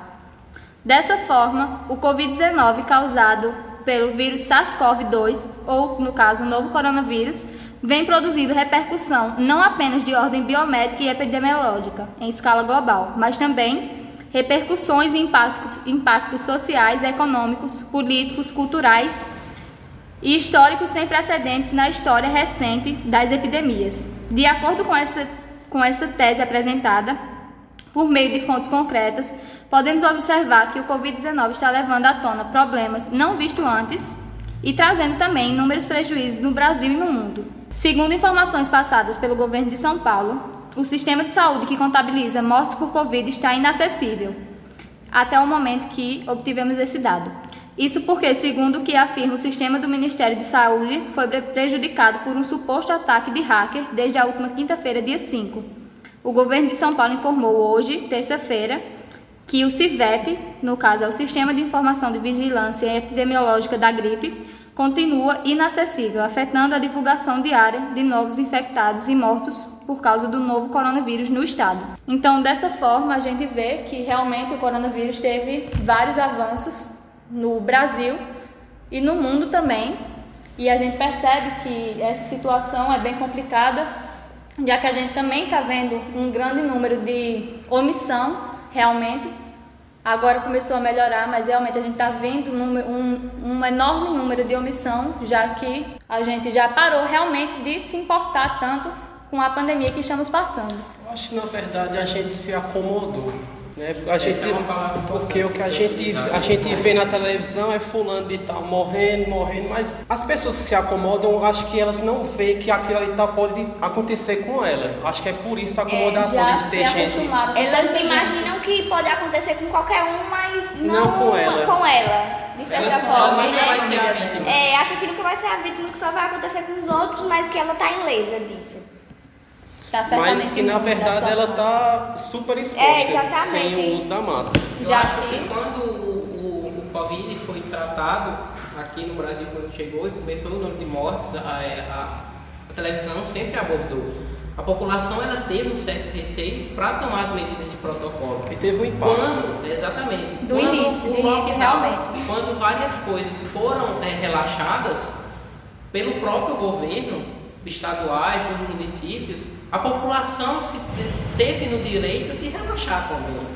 Dessa forma, o Covid-19 causado pelo vírus SARS-CoV-2, ou no caso o novo coronavírus, vem produzindo repercussão não apenas de ordem biomédica e epidemiológica em escala global, mas também repercussões e impactos, impactos sociais, econômicos, políticos, culturais e históricos sem precedentes na história recente das epidemias. De acordo com essa, com essa tese apresentada, por meio de fontes concretas, podemos observar que o Covid-19 está levando à tona problemas não vistos antes e trazendo também inúmeros prejuízos no Brasil e no mundo. Segundo informações passadas pelo governo de São Paulo, o sistema de saúde que contabiliza mortes por Covid está inacessível até o momento que obtivemos esse dado. Isso porque, segundo o que afirma o sistema do Ministério de Saúde, foi prejudicado por um suposto ataque de hacker desde a última quinta-feira, dia 5. O governo de São Paulo informou hoje, terça-feira, que o CIVEP, no caso é o Sistema de Informação de Vigilância Epidemiológica da Gripe, continua inacessível, afetando a divulgação diária de novos infectados e mortos por causa do novo coronavírus no estado. Então, dessa forma, a gente vê que realmente o coronavírus teve vários avanços no Brasil e no mundo também. E a gente percebe que essa situação é bem complicada, já que a gente também está vendo um grande número de omissão, realmente. Agora começou a melhorar, mas realmente a gente está vendo um, um, enorme número de omissão, já que a gente já parou realmente de se importar tanto com a pandemia que estamos passando. Eu acho que na verdade a gente se acomodou. Né? A gente, é porque o que a gente, a gente vê na televisão é fulano de tal morrendo, morrendo, mas as pessoas que se acomodam, acho que elas não veem que aquilo ali tá, pode acontecer com ela. Acho que é por isso a é, acomodação é, de ter gente. Elas imaginam que pode acontecer com qualquer um, mas não, não com ela. Com ela de certa ela forma. Ela nunca vai ser a vítima. É, acha que nunca vai ser a vítima, que só vai acontecer com os outros, mas que ela tá ilesa disso. Tá Mas que na verdade ela está super exposta é, sem o uso da máscara. Eu Já acho que quando o, o, o Covid foi tratado aqui no Brasil, quando chegou e começou o número de mortes, a, é, a, a televisão sempre abordou. A população ela teve um certo receio para tomar as medidas de protocolo. E teve um impacto. Quando, exatamente. Do quando início, o do início, realmente. Quando várias coisas foram é, relaxadas pelo próprio governo, estaduais, dos municípios, a população se teve no direito de relaxar também.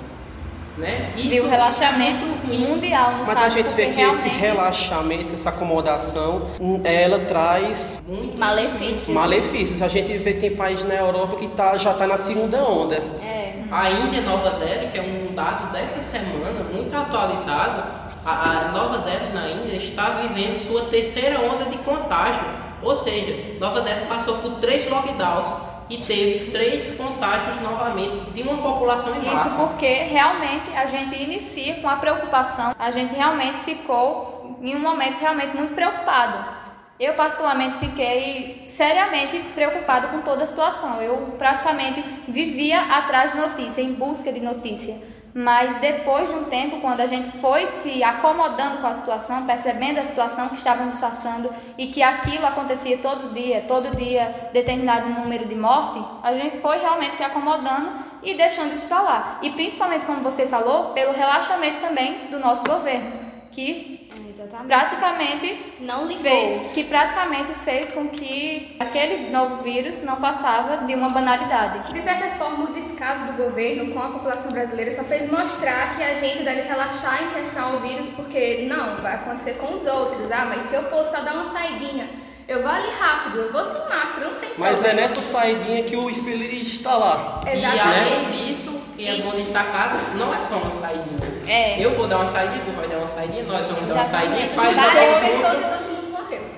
Né? Isso, e o relaxamento é mundial. Mas caso, a gente vê que realmente... esse relaxamento, essa acomodação, ela traz Muito malefícios. malefícios. A gente vê que tem países na Europa que tá, já está na segunda onda. É. A Índia Nova Delhi, que é um dado dessa semana, muito atualizado, a, a Nova Delhi na Índia está vivendo sua terceira onda de contágio. Ou seja, Nova Delhi passou por três lockdowns e teve três contágios novamente de uma população em massa. Isso porque realmente a gente inicia com a preocupação, a gente realmente ficou em um momento realmente muito preocupado. Eu particularmente fiquei seriamente preocupado com toda a situação. Eu praticamente vivia atrás de notícia, em busca de notícia. Mas depois de um tempo, quando a gente foi se acomodando com a situação, percebendo a situação que estávamos passando e que aquilo acontecia todo dia, todo dia determinado número de morte, a gente foi realmente se acomodando e deixando isso para lá. E principalmente, como você falou, pelo relaxamento também do nosso governo, que Exatamente. praticamente não ligou. fez, que praticamente fez com que aquele novo vírus não passava de uma banalidade. De certa forma, o descaso do governo com a população brasileira só fez mostrar que a gente deve relaxar em questão ao vírus, porque não, vai acontecer com os outros. Ah, mas se eu for só dar uma saidinha, eu vou ali rápido, eu vou sem máscara, não tem Mas é nessa saidinha que o infeliz está lá. Exatamente. E além disso, que é bom destacar, não é só uma saidinha. É. Eu vou dar uma saidinha, tu vai dar uma saidinha, nós vamos dar uma saidinha, faz o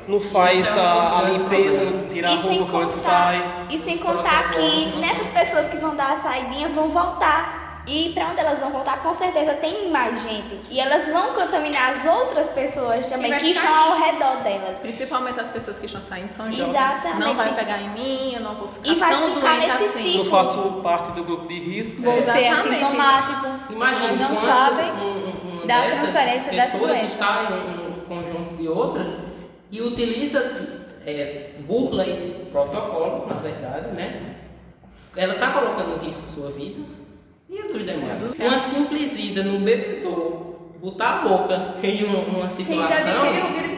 não faz é a, a, limpeza, não tira a roupa quando sai. E sem contar que nessas pessoas que vão dar a saidinha vão voltar e para onde elas vão voltar, com certeza tem mais gente. E elas vão contaminar as outras pessoas também que estão ao redor delas. Principalmente as pessoas que estão saindo são jovens. Exatamente. Não vai pegar em mim, eu não vou ficar e vai tão ficar doente nesse assim. Eu faço parte do grupo de risco. Vou ser assintomático. Imagina, não sabem um, um da transferência dessa doença. está em um conjunto de outras e utiliza, é, burla esse protocolo, na verdade, né? Ela está colocando em risco sua vida e a dos demais? Uma simples ida no bebedouro, botar a boca em uma, uma situação.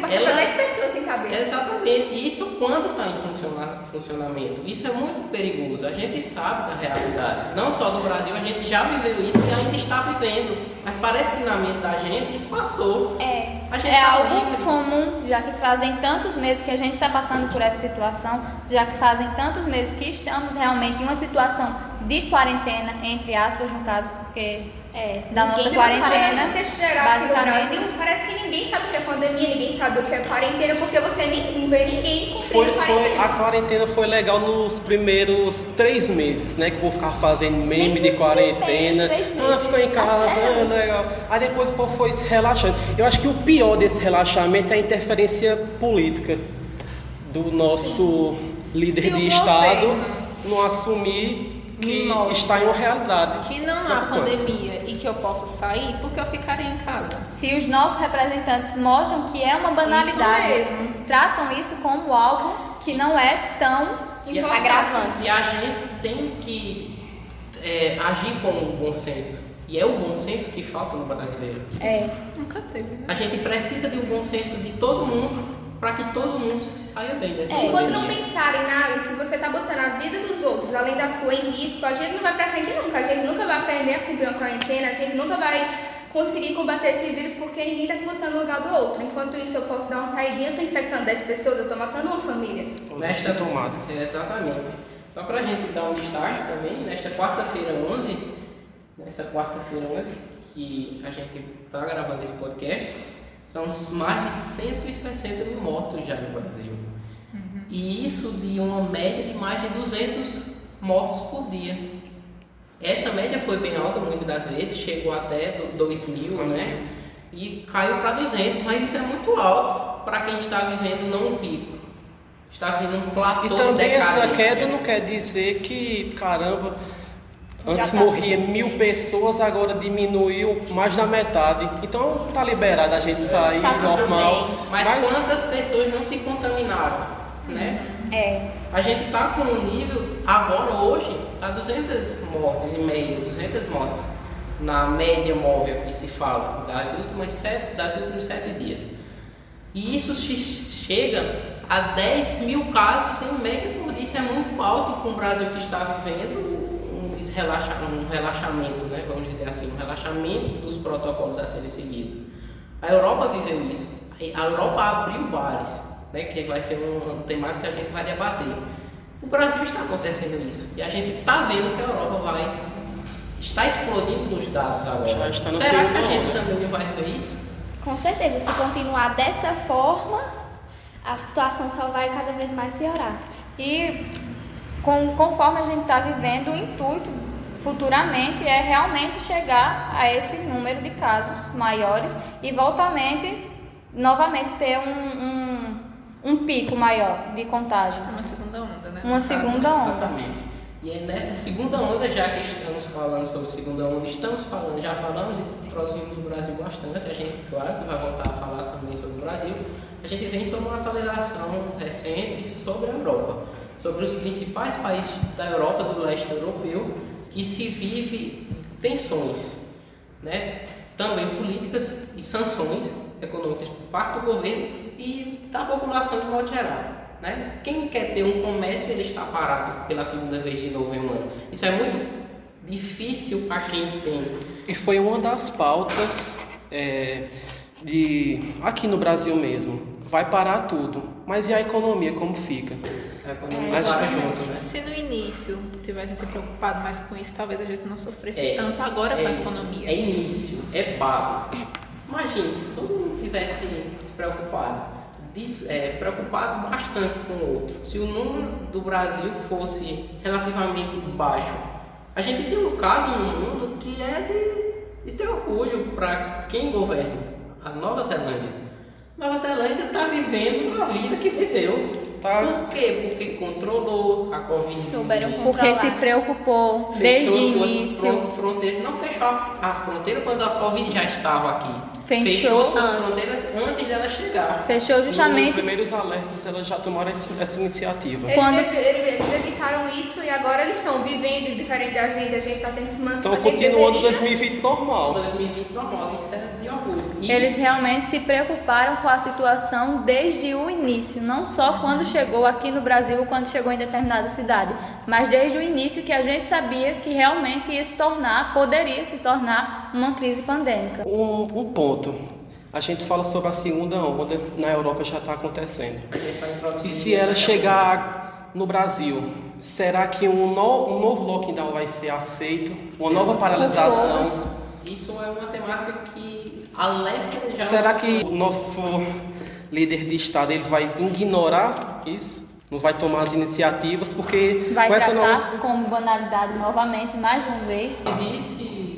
ela, 10 pessoas sem saber. Exatamente. Isso quando está em funcionamento. Isso é muito perigoso. A gente sabe da realidade. Não só do Brasil, a gente já viveu isso e ainda está vivendo. Mas parece que na mente da gente isso passou. É. é tá algo livre. comum, já que fazem tantos meses que a gente está passando por essa situação, já que fazem tantos meses que estamos realmente em uma situação de quarentena, entre aspas, no caso, porque é, da nossa quarentena. No geral, basicamente. no Brasil, parece que ninguém sabe o que é pandemia, ninguém sabe o que é quarentena, porque você nem, não vê ninguém foi, quarentena. Foi, a quarentena foi legal nos primeiros três meses, né? Que o povo ficava fazendo meme de quarentena. Ah, ficou em casa, ah, legal. Aí depois o povo foi se relaxando. Eu acho que o pior desse relaxamento é a interferência política do nosso Sim. líder de Estado não assumir que está em uma realidade. Que não há pandemia e que eu posso sair porque eu ficarei em casa. Se os nossos representantes mostram que é uma banalidade, isso tratam isso como algo que não é tão agravante. E a gente tem que é, agir com o bom senso. E é o bom senso que falta no brasileiro. É. Nunca teve. Né? A gente precisa de um bom senso de todo mundo para que todo mundo saia bem dessa é, Enquanto não pensarem na que você está botando a vida dos outros, além da sua, em risco, a gente não vai para frente nunca. A gente nunca vai aprender a cumprir uma quarentena, a gente nunca vai conseguir combater esse vírus porque ninguém está se botando no lugar do outro. Enquanto isso, eu posso dar uma saída, eu estou infectando 10 pessoas, eu estou matando uma família. Nesta tomada. Exatamente. Só para a gente dar um destaque também, nesta quarta-feira 11, nesta quarta-feira 11, que a gente está gravando esse podcast, são mais de 160 mil mortos já no Brasil. Uhum. E isso de uma média de mais de 200 mortos por dia. Essa média foi bem alta muitas das vezes, chegou até 2 mil, uhum. né? E caiu para 200, mas isso é muito alto para quem está vivendo não um pico. Está vindo um platô E também essa queda não quer dizer que, caramba, Antes tá morria mil pessoas, agora diminuiu mais da metade. Então tá liberado a gente sair tá normal. Mas, mas, quantas pessoas não se contaminaram, né? É. A gente tá com um nível, agora hoje, tá 200 mortes em média, 200 mortes. Na média móvel que se fala, das últimas sete, das últimos sete dias. E isso chega a 10 mil casos em média por dia. Isso é muito alto para o Brasil que está vivendo relaxa, um relaxamento, né, vamos dizer assim, um relaxamento dos protocolos a serem seguidos. A Europa viveu isso. A Europa abriu bares, né, que vai ser um, um que a gente vai debater. O Brasil está acontecendo isso. E a gente está vendo que a Europa vai. está explodindo nos dados agora. Já está no Será que a gente também não vai ver isso? Com certeza. Se continuar dessa forma, a situação só vai cada vez mais piorar. E com, conforme a gente está vivendo, o intuito futuramente é realmente chegar a esse número de casos maiores e voltamente, novamente ter um, um, um pico maior de contágio. Uma segunda onda, né? Uma segunda onda. Exatamente. E é nessa segunda onda, já que estamos falando sobre segunda onda, estamos falando, já falamos e introduzimos o Brasil bastante, a gente, claro, que vai voltar a falar também sobre o Brasil, a gente vem sobre uma atualização recente sobre a Europa, sobre os principais países da Europa, do leste europeu, que se vive tensões, né? também políticas e sanções econômicas por parte do governo e da população de modo geral. Né? Quem quer ter um comércio, ele está parado pela segunda vez de novo em um ano. Isso é muito difícil para quem tem. E foi uma das pautas é, de aqui no Brasil mesmo. Vai parar tudo. Mas e a economia, como fica? A economia é, para junto, né? Se no início tivessem se preocupado mais com isso, talvez a gente não sofresse é, tanto agora é com a isso. economia. É início, é base. Imagine se todo mundo tivesse se preocupado, é, preocupado bastante com o outro. Se o número do Brasil fosse relativamente baixo, a gente tem um caso no mundo que é de, de ter orgulho para quem governa, a Nova Zelândia. Nova Zelândia está vivendo a vida que viveu Tá. Por quê? Porque controlou a Covid. Souberam Porque se preocupou fechou desde o início. Fronteiras, não fechou a fronteira quando a Covid já estava aqui. Fechou, Fechou antes. fronteiras antes dela chegar. Fechou justamente. Nos primeiros alertas elas já tomaram essa iniciativa. Eles, Quando... eles evitaram isso e agora eles estão vivendo diferente da gente, a gente está tendo que se manter. Estão continuando 2020 normal. 2020 normal, isso é de orgulho. E... Eles realmente se preocuparam com a situação desde o início, não só quando chegou aqui no Brasil ou quando chegou em determinada cidade, mas desde o início que a gente sabia que realmente ia se tornar, poderia se tornar uma crise pandêmica. Um, um ponto. A gente fala sobre a segunda onda, na Europa já está acontecendo. E se ela chegar no Brasil, será que um, no, um novo lockdown vai ser aceito? Uma nova paralisação? Isso é uma temática que alerta já. Será que o nosso líder de Estado ele vai ignorar isso? Não vai tomar as iniciativas porque vai com tratar nossa... como banalidade novamente mais uma vez. Ele disse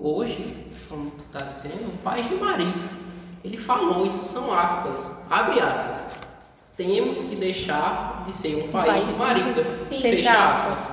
hoje, como tu está dizendo, o pai de Marica ele falou, isso são aspas, abre aspas. Temos que deixar de ser um país, país de maricas. Sim. Fecha aspas.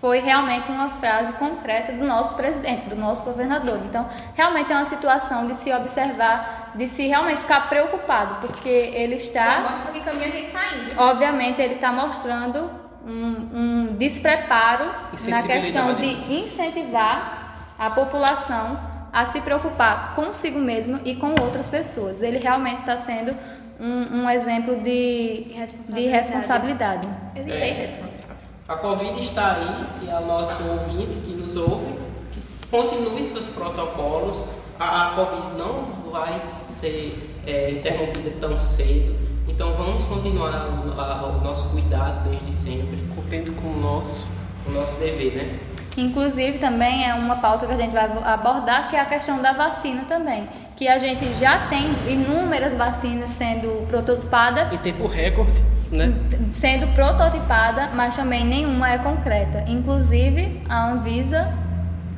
Foi realmente uma frase concreta do nosso presidente, do nosso governador. Então, realmente é uma situação de se observar, de se realmente ficar preocupado, porque ele está. Já mostra que caminho ele está indo. Obviamente, ele está mostrando um, um despreparo na questão de incentivar a população a se preocupar consigo mesmo e com outras pessoas. Ele realmente está sendo um, um, exemplo de responsabilidade. De responsabilidade. Ele é, é responsável. A Covid está aí e ao nosso ouvinte que nos ouve, que continue seus protocolos. A, a Covid não vai ser é, interrompida tão cedo. Então vamos continuar o, a, o nosso cuidado desde sempre. Cumprindo com o nosso, o nosso dever, né? Inclusive, também é uma pauta que a gente vai abordar, que é a questão da vacina também. Que a gente já tem inúmeras vacinas sendo prototipadas. Em tempo recorde, né? Sendo prototipada, mas também nenhuma é concreta. Inclusive, a Anvisa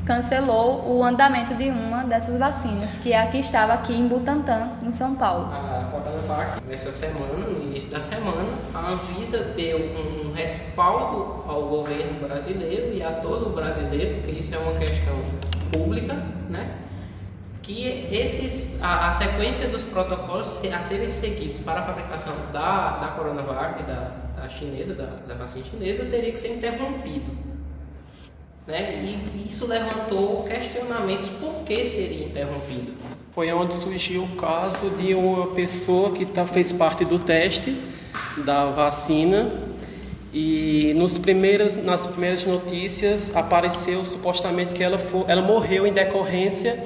cancelou o andamento de uma dessas vacinas, que é a que estava aqui em Butantã, em São Paulo. A Coronavac, nessa semana, no início da semana, a Anvisa deu um respaldo ao governo brasileiro e a todo o brasileiro, porque isso é uma questão pública, né? que esses, a, a sequência dos protocolos a serem seguidos para a fabricação da, da Coronavac, da, da chinesa, da, da vacina chinesa, teria que ser interrompido né? E isso levantou questionamentos por que seria interrompido. Foi onde surgiu o caso de uma pessoa que tá, fez parte do teste da vacina e nos primeiras, nas primeiras notícias apareceu supostamente que ela, for, ela morreu em decorrência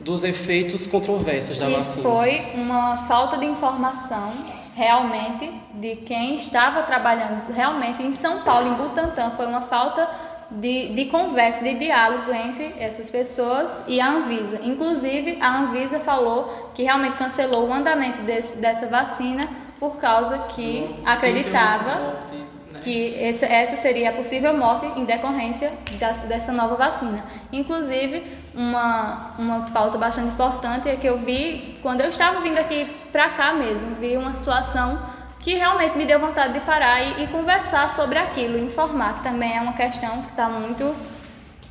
dos efeitos controversos da e vacina. Foi uma falta de informação realmente de quem estava trabalhando realmente em São Paulo, em Butantã. Foi uma falta de, de conversa, de diálogo entre essas pessoas e a Anvisa. Inclusive, a Anvisa falou que realmente cancelou o andamento desse, dessa vacina por causa que acreditava né? que essa, essa seria a possível morte em decorrência das, dessa nova vacina. Inclusive, uma, uma pauta bastante importante é que eu vi, quando eu estava vindo aqui para cá mesmo, vi uma situação que realmente me deu vontade de parar e, e conversar sobre aquilo, informar, que também é uma questão que está muito.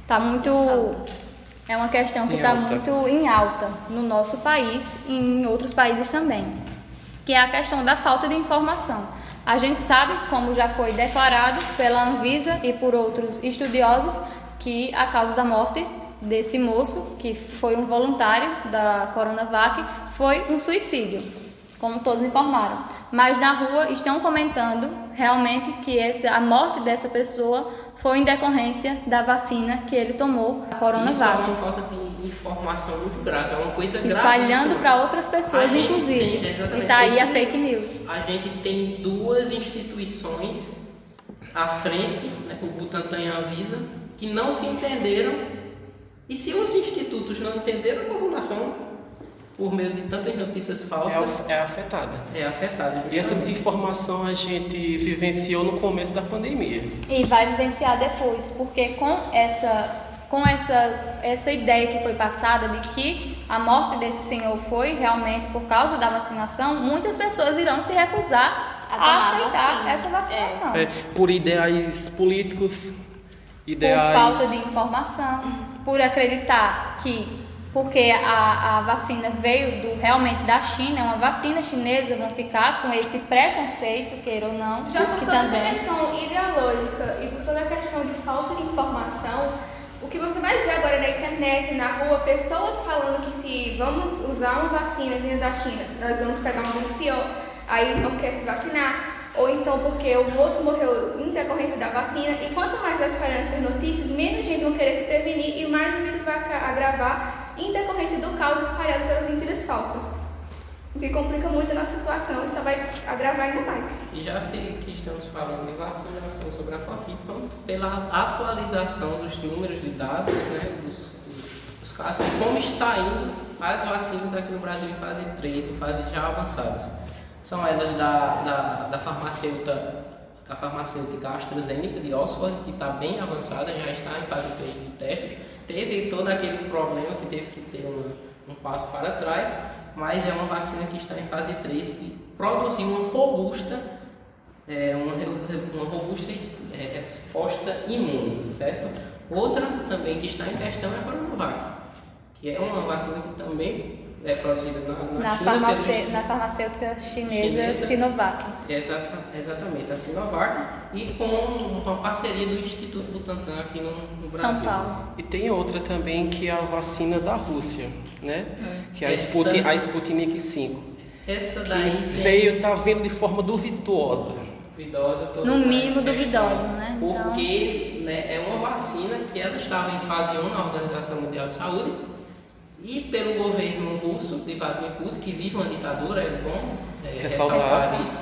Tá muito é uma questão que está muito em alta no nosso país e em outros países também, que é a questão da falta de informação. A gente sabe, como já foi declarado pela Anvisa e por outros estudiosos, que a causa da morte desse moço, que foi um voluntário da Coronavac, foi um suicídio, como todos informaram mas na rua estão comentando realmente que essa, a morte dessa pessoa foi em decorrência da vacina que ele tomou, a Coronavac. Isso é uma falta de informação muito grave, é uma coisa grave. Espalhando para outras pessoas, inclusive. Tem, e está aí a fake news. A gente tem duas instituições à frente, né, o Butantan e a Anvisa, que não se entenderam. E se os institutos não entenderam, a população por meio de tantas notícias falsas. É, é afetada. É afetada. Justamente. E essa desinformação a gente vivenciou no começo da pandemia. E vai vivenciar depois, porque com essa com essa, essa ideia que foi passada de que a morte desse senhor foi realmente por causa da vacinação, muitas pessoas irão se recusar a, a aceitar vacina. essa vacinação. É, por ideais políticos, ideais. Por falta de informação, por acreditar que porque a, a vacina veio do, realmente da China, é uma vacina chinesa, vão ficar com esse preconceito, queira ou não. Já por toda também... essa questão ideológica e por toda a questão de falta de informação, o que você mais vê agora na internet, na rua, pessoas falando que se vamos usar uma vacina vinda da China, nós vamos pegar um vírus pior, aí não quer se vacinar ou então porque o moço morreu em decorrência da vacina. E quanto mais vai espalhando essas notícias, menos gente vai querer se prevenir e mais o vírus vai agravar em decorrência do caos espalhado pelas mentiras falsas. o que complica muito a nossa situação e só vai agravar ainda mais. E já sei que estamos falando de vacinação sobre a Covid, vamos pela atualização dos números de dados, né, dos, dos casos, como está indo as vacinas aqui no Brasil em fase 3 e fase já avançadas. São elas da, da, da farmacêutica da farmacêutica AstraZeneca de Oxford, que está bem avançada, já está em fase 3 de testes. Teve todo aquele problema que teve que ter um, um passo para trás, mas é uma vacina que está em fase 3 e produziu uma robusta, é, uma, uma robusta é, resposta imune, certo? Outra também que está em questão é a Coronavac, que é uma vacina que também é produzida na, na, na, China, farmacê na farmacêutica chinesa, chinesa Sinovac. Exa exatamente, a Sinovac, e com uma parceria do Instituto Butantan aqui no, no Brasil. São Paulo. E tem outra também que é a vacina da Rússia, né? É. Que é a, Sputnik, a Sputnik 5. Essa daí que veio, tá vendo de forma duvidosa. Duvidosa, No mínimo duvidosa, né? Porque então... né, é uma vacina que ela estava em fase 1 na Organização Mundial de Saúde e pelo governo russo de Vladimir Putin, que vive uma ditadura, é bom é, ressaltar isso.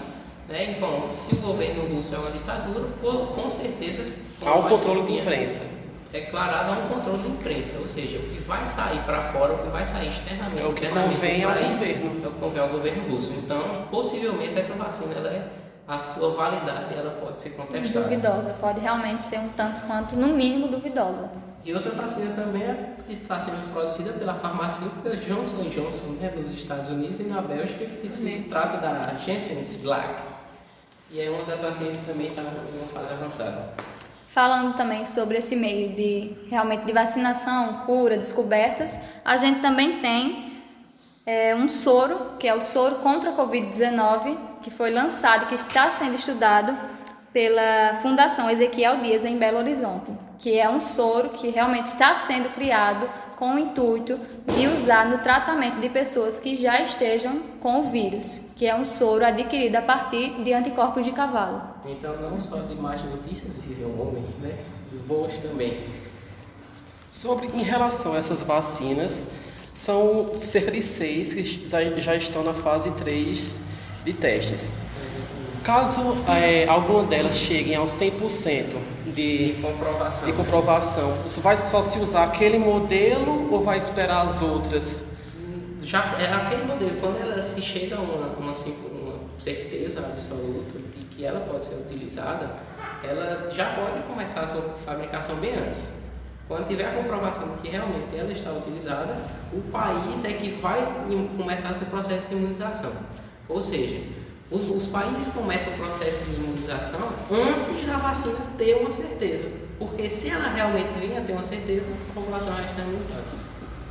Né? Bom, se o governo russo é uma ditadura, com certeza. Há um controle de imprensa. É declarado há um controle de imprensa, ou seja, o que vai sair para fora, o que vai sair externamente, é o que convém ao aí, governo. É o que convém ao governo russo. Então, possivelmente essa vacina ela é a sua validade ela pode ser contestada. Duvidosa, pode realmente ser um tanto quanto, no mínimo, duvidosa. E outra vacina também é está sendo produzida pela farmacêutica Johnson Johnson, né, nos Estados Unidos e na Bélgica, que se Sim. trata da Janssen Black. E é uma das vacinas que também está em uma fase avançada. Falando também sobre esse meio de realmente de vacinação, cura, descobertas, a gente também tem é, um soro, que é o soro contra a Covid-19, que foi lançado, que está sendo estudado pela Fundação Ezequiel Dias em Belo Horizonte, que é um soro que realmente está sendo criado com o intuito de usar no tratamento de pessoas que já estejam com o vírus, que é um soro adquirido a partir de anticorpos de cavalo. Então, não só de más notícias vive um homem, né? De boas também. Sobre em relação a essas vacinas, são cerca de seis que já estão na fase 3 de testes. Caso é, alguma delas cheguem ao 100% de, de comprovação, de comprovação isso vai só se usar aquele modelo ou vai esperar as outras? Já é aquele modelo. Quando ela se chega a uma, uma, uma certeza absoluta de que ela pode ser utilizada, ela já pode começar a sua fabricação bem antes. Quando tiver a comprovação de que realmente ela está utilizada, o país é que vai começar seu processo de imunização. Ou seja, os, os países começam o processo de imunização antes da vacina ter uma certeza. Porque se ela realmente vinha ter uma certeza, a população já está imunizada.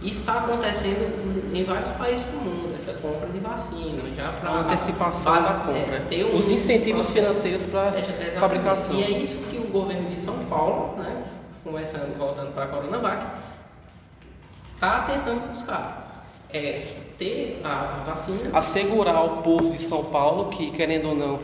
Isso está acontecendo em vários países do mundo, essa compra de vacina, já para antecipação da compra, é, um, os incentivos financeiros para é, fabricação. E é isso que o governo de São Paulo, né, começando voltando para a Coronavac, está tentando buscar. É, ter a vacina. Assegurar o povo de São Paulo que, querendo ou não,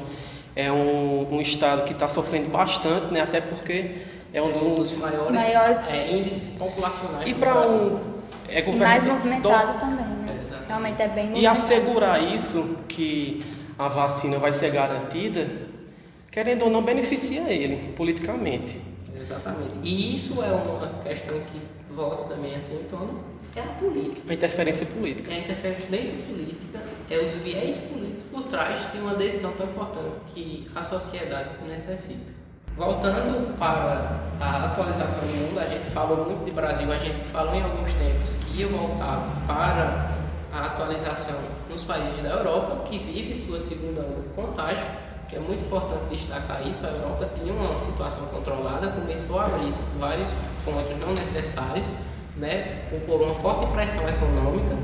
é um, um estado que está sofrendo bastante, né? até porque é um, é dos maiores, maiores... É, índices populacionais. E para um. É e mais movimentado do... também, né? É, Realmente é bem movimentado. E assegurar isso, que a vacina vai ser garantida, querendo ou não, beneficia ele politicamente. Exatamente. E isso é uma questão que volta também assim em torno é a política. A interferência política. É a interferência política, é os viés políticos por trás de uma decisão tão importante que a sociedade necessita. Voltando para a atualização do mundo, a gente falou muito de Brasil, a gente falou em alguns tempos que ia voltar para a atualização nos países da Europa, que vive sua segunda onda de contágio, que é muito importante destacar isso. A Europa tinha uma situação controlada, começou a abrir vários pontos não necessários né, por uma forte pressão econômica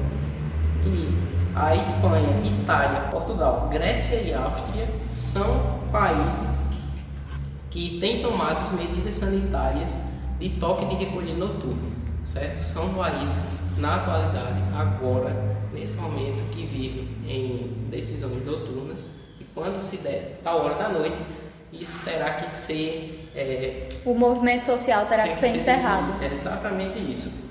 e a Espanha, Itália, Portugal, Grécia e Áustria são países que têm tomado medidas sanitárias de toque de recolher noturno, certo? São países na atualidade, agora, nesse momento, que vivem em decisões noturnas quando se der tal hora da noite, isso terá que ser. É, o movimento social terá que, que ser encerrado. É exatamente isso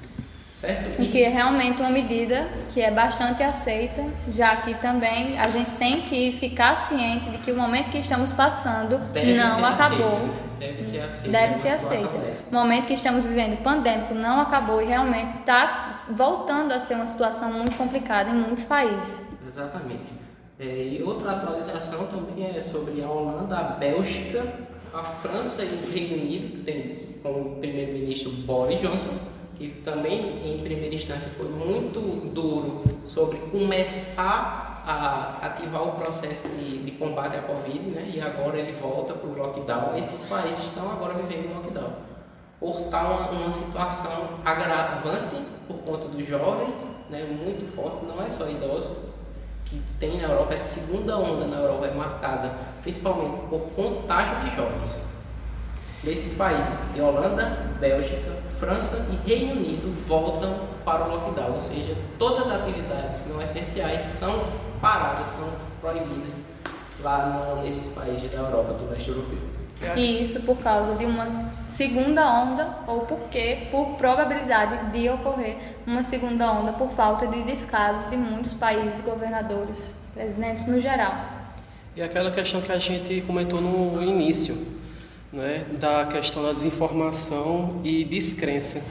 Certo? O que é realmente uma medida que é bastante aceita, já que também a gente tem que ficar ciente de que o momento que estamos passando Deve não acabou. Né? Deve ser aceita. Deve ser aceita. O momento que estamos vivendo pandêmico não acabou e realmente está voltando a ser uma situação muito complicada em muitos países. Exatamente. É, e outra atualização também é sobre a Holanda, a Bélgica, a França e o Reino Unido, que tem como primeiro-ministro Boris Johnson que também em primeira instância foi muito duro sobre começar a ativar o processo de, de combate à Covid, né? e agora ele volta para o lockdown. Esses países estão agora vivendo lockdown. Por estar uma, uma situação agravante por conta dos jovens, né? muito forte, não é só idoso, que tem na Europa, essa segunda onda na Europa é marcada principalmente por contágio de jovens desses países, de Holanda, Bélgica, França e Reino Unido, voltam para o lockdown, ou seja, todas as atividades não essenciais são paradas, são proibidas lá no, nesses países da Europa, do leste europeu. E isso por causa de uma segunda onda, ou porque, por probabilidade de ocorrer uma segunda onda por falta de descaso de muitos países, governadores, presidentes no geral. E aquela questão que a gente comentou no início, né, da questão da desinformação e descrença,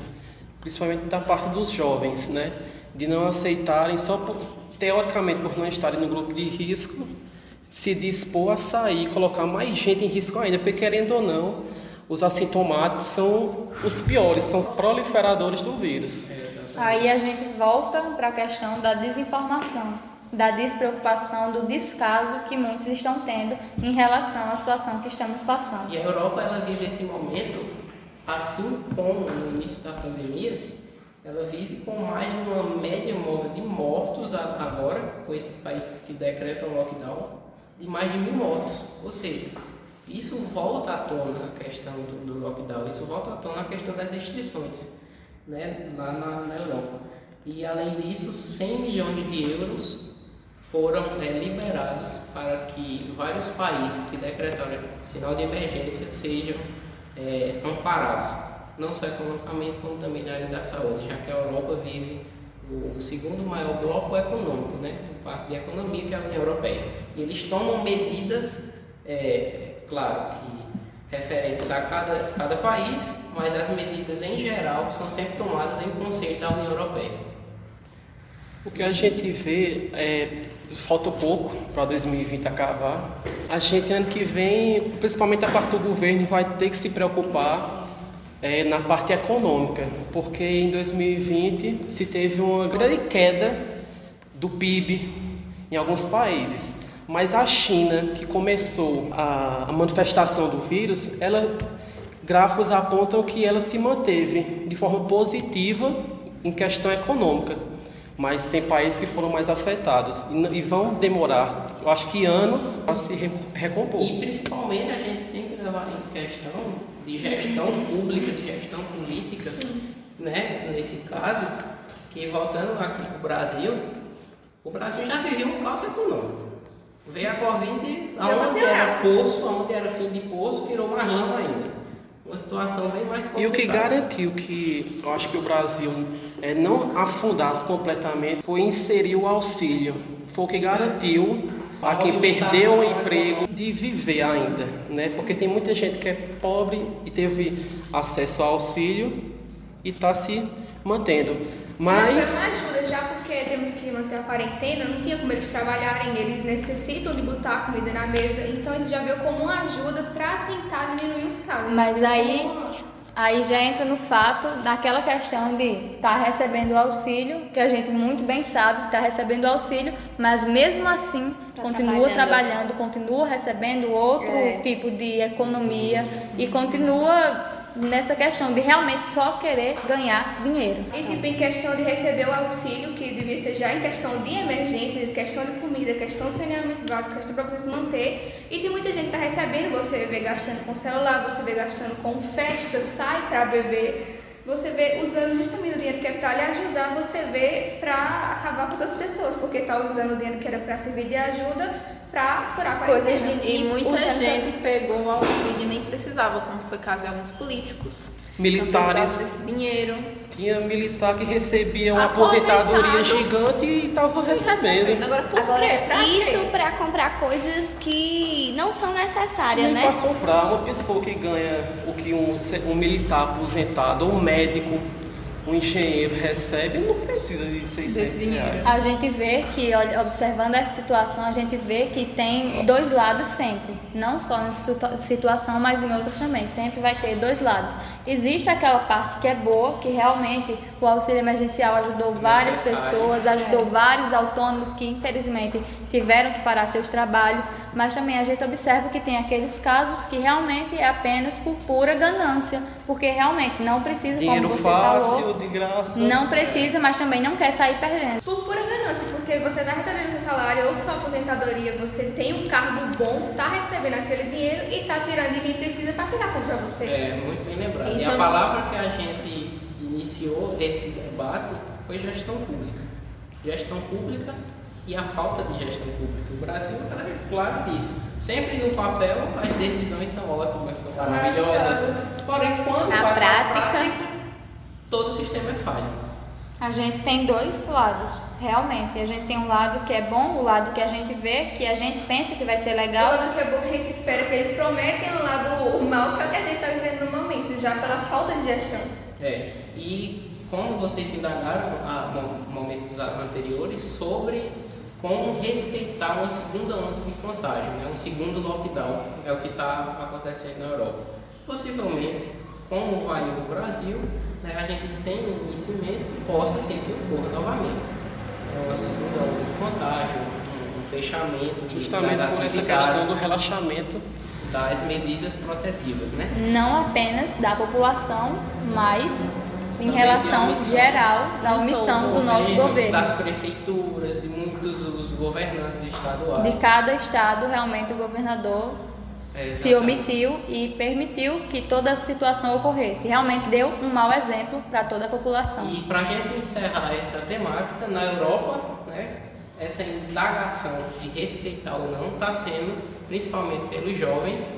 principalmente da parte dos jovens, né, de não aceitarem só por, teoricamente por não estarem no grupo de risco, se dispor a sair, colocar mais gente em risco ainda, porque querendo ou não, os assintomáticos são os piores, são os proliferadores do vírus. Aí a gente volta para a questão da desinformação da despreocupação, do descaso que muitos estão tendo em relação à situação que estamos passando. E a Europa ela vive esse momento, assim como no início da pandemia, ela vive com mais de uma média móvel de mortos agora, com esses países que decretam lockdown, de mais de mil mortos. Ou seja, isso volta à tona a questão do, do lockdown, isso volta à tona a questão das restrições né, lá na, na Europa. E além disso, 100 milhões de euros foram é, liberados para que vários países que decretaram sinal de emergência sejam é, amparados, não só economicamente, como também na área da saúde, já que a Europa vive o, o segundo maior bloco econômico, né, parte de economia, que é a União Europeia. E eles tomam medidas, é, claro, que referentes a cada, cada país, mas as medidas em geral são sempre tomadas em conselho da União Europeia. O que a gente vê é falta pouco para 2020 acabar. A gente ano que vem, principalmente a parte do governo, vai ter que se preocupar é, na parte econômica, porque em 2020 se teve uma grande queda do PIB em alguns países. Mas a China, que começou a, a manifestação do vírus, ela gráficos apontam que ela se manteve de forma positiva em questão econômica mas tem países que foram mais afetados e, vão demorar, eu acho que anos, para se recompor. E principalmente a gente tem que levar em questão de gestão pública, de gestão política, né? Nesse caso, que voltando aqui para o Brasil, o Brasil já vivia um caos econômico. Veio a Covid, aonde era poço, aonde era fim de poço, virou mais lama ainda uma situação bem mais complicada. E o que garantiu que eu acho que o Brasil é, não afundasse completamente foi inserir o auxílio. Foi o que garantiu a quem perdeu o emprego de viver ainda, né? Porque tem muita gente que é pobre e teve acesso ao auxílio e está se mantendo. Mas uma ajuda já porque temos que manter a quarentena, não tinha como eles trabalharem, eles necessitam de botar a comida na mesa, então isso já veio como uma ajuda para tentar diminuir os casos. Mas aí Aí já entra no fato daquela questão de estar tá recebendo o auxílio, que a gente muito bem sabe que está recebendo o auxílio, mas mesmo assim tá continua trabalhando. trabalhando. continua recebendo outro é. tipo de economia e continua nessa questão de realmente só querer ganhar dinheiro. E tipo, em questão de receber o auxílio, que devia ser já em questão de emergência, questão de comida, questão de saneamento básico, questão para você se manter. E tem muita gente que está recebendo, você vê gastando com celular, você vê gastando com festa, sai para beber. Você vê usando justamente o dinheiro que é para lhe ajudar, você vê para acabar com outras pessoas, porque está usando o dinheiro que era para servir de ajuda para furar coisas de E muita gente pegou o auxílio e nem precisava, como foi caso de alguns políticos. Militares. Dinheiro. Tinha militar que recebia uma aposentadoria gigante e estava recebendo. Agora, por Agora, quê? Pra isso para comprar coisas que não são necessárias, Nem né? para comprar uma pessoa que ganha o que um, um militar aposentado, um médico, um engenheiro recebe, não precisa de 600 Desse dinheiro. reais. A gente vê que, observando essa situação, a gente vê que tem dois lados sempre. Não só nessa situa- situação, mas em outras também. Sempre vai ter dois lados. Existe aquela parte que é boa, que realmente o auxílio emergencial ajudou várias pessoas, ajudou vários autônomos que infelizmente tiveram que parar seus trabalhos, mas também a gente observa que tem aqueles casos que realmente é apenas por pura ganância, porque realmente não precisa, Dinheiro como você fácil, falou, de graça. não precisa, mas também não quer sair perdendo. Por pura ganância, porque você está recebendo seu salário ou sua aposentadoria, você tem um cargo bom, está recebendo aquele dinheiro e está tirando de quem precisa para ficar contra você. É, muito bem lembrado. E Então- a palavra que a gente iniciou esse debate foi gestão pública. Gestão pública e a falta de gestão pública. O Brasil está claro disso. Sempre no papel as decisões são ótimas, são maravilhosas. Porém, quando Na vai para a prática- prática, todo o sistema é falho. A gente tem dois lados, realmente. A gente tem um lado que é bom, o lado que a gente vê, que a gente pensa que vai ser O legal. lado que é bom que a gente espera que eles prometem, o lado mal que é o que a gente está vivendo no momento, já pela falta de gestão. É, e como vocês indagaram a, no momentos anteriores sobre como respeitar uma segunda onda de contágio, né? um segundo lockdown, é o que está acontecendo na Europa. Possivelmente, como vai no Brasil, né, a gente tem um conhecimento que possa ser que ocorra novamente. É uma segunda onda de contágio, um, um fechamento Justamente por essa questão do relaxamento. das medidas protetivas, né? Não apenas da população, mas em Também relação geral da omissão do nosso governos, governo. Das prefeituras, de muitos dos governantes estaduais. De cada estado, realmente o governador É, se omitiu e permitiu que toda a situação ocorresse. Realmente deu um mau exemplo para toda a população. E para a gente encerrar essa temática, na Europa, né, essa indagação de respeitar ou não está sendo, principalmente pelos jovens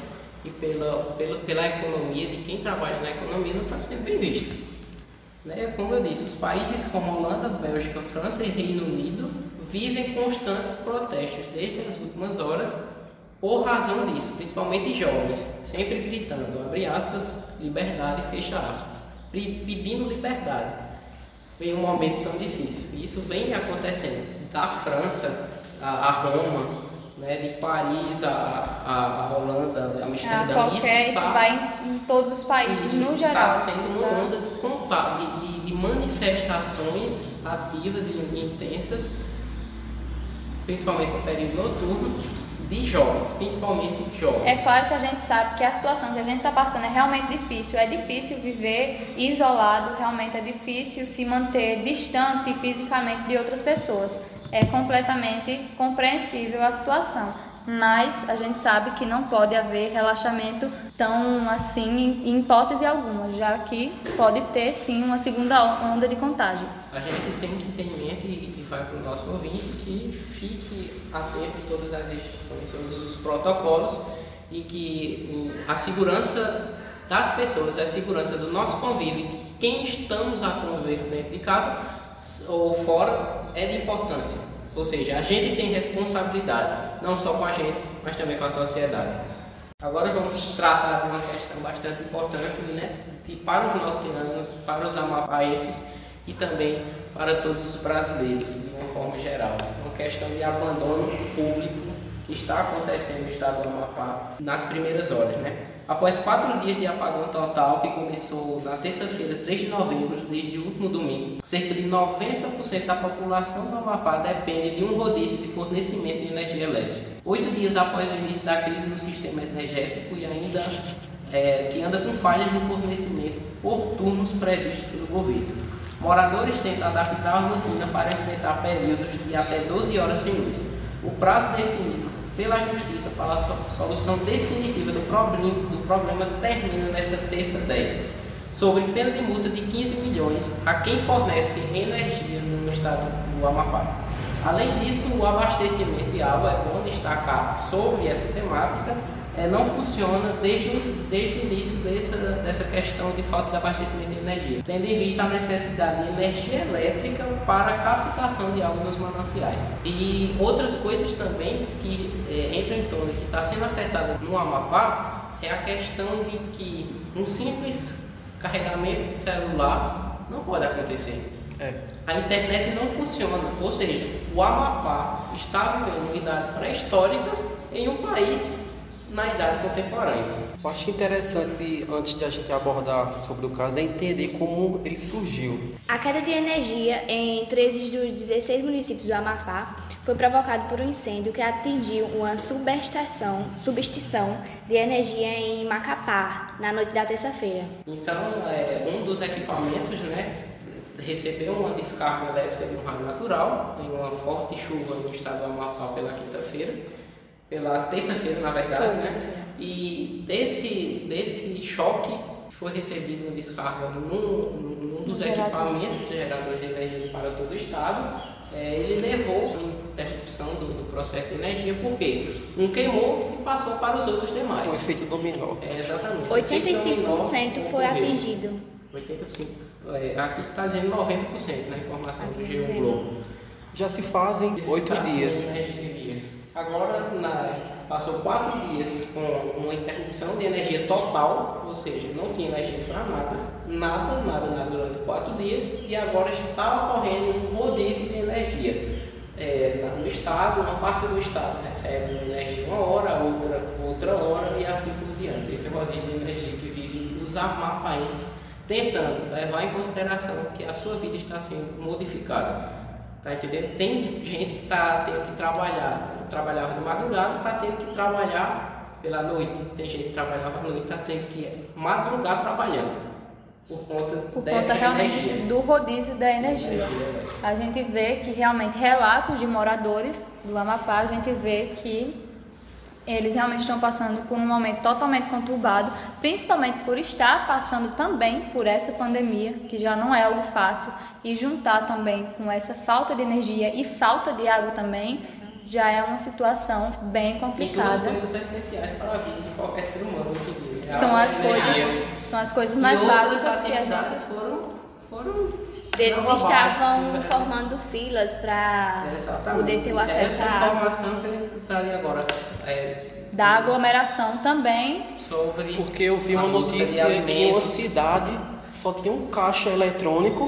e pela, pela, pela economia, de quem trabalha na economia, não está sendo bem vista. Né? Como eu disse, os países como Holanda, Bélgica, França e Reino Unido vivem constantes protestos desde as últimas horas por razão disso, principalmente jovens, sempre gritando, abre aspas, liberdade, fecha aspas, pe- pedindo liberdade em um momento tão difícil. E isso vem acontecendo da França a, Roma, né, de Paris a, a, a Holanda, a Amsterdã. qualquer, isso tá- vai em, em todos os países, isso no geral. Está sendo Tá? uma onda de, contato, de, de- de manifestações ativas e intensas, principalmente no período noturno, de jovens, principalmente jovens. É claro que a gente sabe que a situação que a gente está passando é realmente difícil. É difícil viver isolado, realmente é difícil se manter distante fisicamente de outras pessoas. É completamente compreensível a situação. Mas a gente sabe que não pode haver relaxamento tão assim em hipótese alguma, já que pode ter sim uma segunda onda de contágio. A gente tem que ter em mente para o nosso ouvinte que fique atento a todas as restrições, todos os protocolos e que a segurança das pessoas, a segurança do nosso convívio, quem estamos a conviver dentro de casa ou fora, é de importância. Ou seja, a gente tem responsabilidade, não só com a gente, mas também com a sociedade. Agora vamos tratar de uma questão bastante importante, né? Para os norteanos, para os amapaenses e também para todos os brasileiros, de uma forma geral. Uma questão de abandono público que está acontecendo no estado do Amapá nas primeiras horas, né? Após quatro dias de apagão total, que começou na terça-feira, 3 de novembro, desde o último domingo, cerca de 90% da população do Amapá depende de um rodízio de fornecimento de energia elétrica. Oito dias após o início da crise no sistema energético e ainda é, que anda com falhas no fornecimento por turnos previstos pelo governo. Moradores tentam adaptar a rotina para enfrentar períodos de até 12 horas sem luz. O prazo definido pela Justiça para a so- solução definitiva do problema, do problema termina nesta terça 10, sobre pena de multa de 15 milhões a quem fornece energia no estado do Amapá. Além disso, o abastecimento de água é bom destacar sobre essa temática é, não funciona desde, desde o início dessa, dessa questão de falta de abastecimento de energia, tendo em vista a necessidade de energia elétrica para a captação de água nos mananciais. E outras coisas também que é, entram em torno que está sendo afetada no Amapá é a questão de que um simples carregamento de celular não pode acontecer. É. A internet não funciona, ou seja, o Amapá está vivendo uma idade pré-histórica em um país na idade contemporânea. Eu acho interessante, antes de a gente abordar sobre o caso, é entender como ele surgiu. A queda de energia em 13 dos 16 municípios do Amapá foi provocado por um incêndio que atingiu uma subestação, substituição de energia em Macapá, na noite da terça-feira. Então, é, um dos equipamentos, né, recebeu uma descarga elétrica de um raio natural, em uma forte chuva no estado do Amapá pela quinta-feira pela terça-feira, na verdade, foi, né? E desse, desse choque foi recebido uma descarga num, num dos Gerador. equipamentos de gerador de energia para todo o estado. É, ele levou a interrupção do, do, processo de energia, porque um queimou e passou para os outros demais. O efeito dominó. É, exatamente. 85% foi atingido. 85%. É, aqui está dizendo 90% na informação do Geo Globo. Já se fazem oito dias. Agora, na, passou quatro dias com uma interrupção de energia total, ou seja, não tinha energia para nada, nada, nada, nada durante quatro dias, e agora está ocorrendo um rodízio de energia. É, no estado, uma parte do estado recebe energia uma hora, outra outra hora e assim por diante. Esse rodízio de energia que vive os amapaenses tentando levar em consideração que a sua vida está sendo modificada Tá entendendo? Tem gente que tá tendo que trabalhar, trabalhava de madrugada, tá tendo que trabalhar pela noite. Tem gente que trabalhava à noite, tá tendo que madrugar trabalhando. Por conta por dessa conta realmente energia. do rodízio da energia. A gente vê que realmente relatos de moradores do Amapá, a gente vê que eles realmente estão passando por um momento totalmente conturbado, principalmente por estar passando também por essa pandemia, que já não é algo fácil, e juntar também com essa falta de energia e falta de água também, já é uma situação bem complicada. E duas coisas essenciais para a vida de qualquer ser humano hoje em dia. São as coisas, são as coisas mais e básicas que a gente foram, foram eles estavam né? formando filas para poder ter o acesso à água. informação que eu traria agora. É, da aglomeração também. Sobre Porque eu vi uma notícia que uma cidade só tinha um caixa eletrônico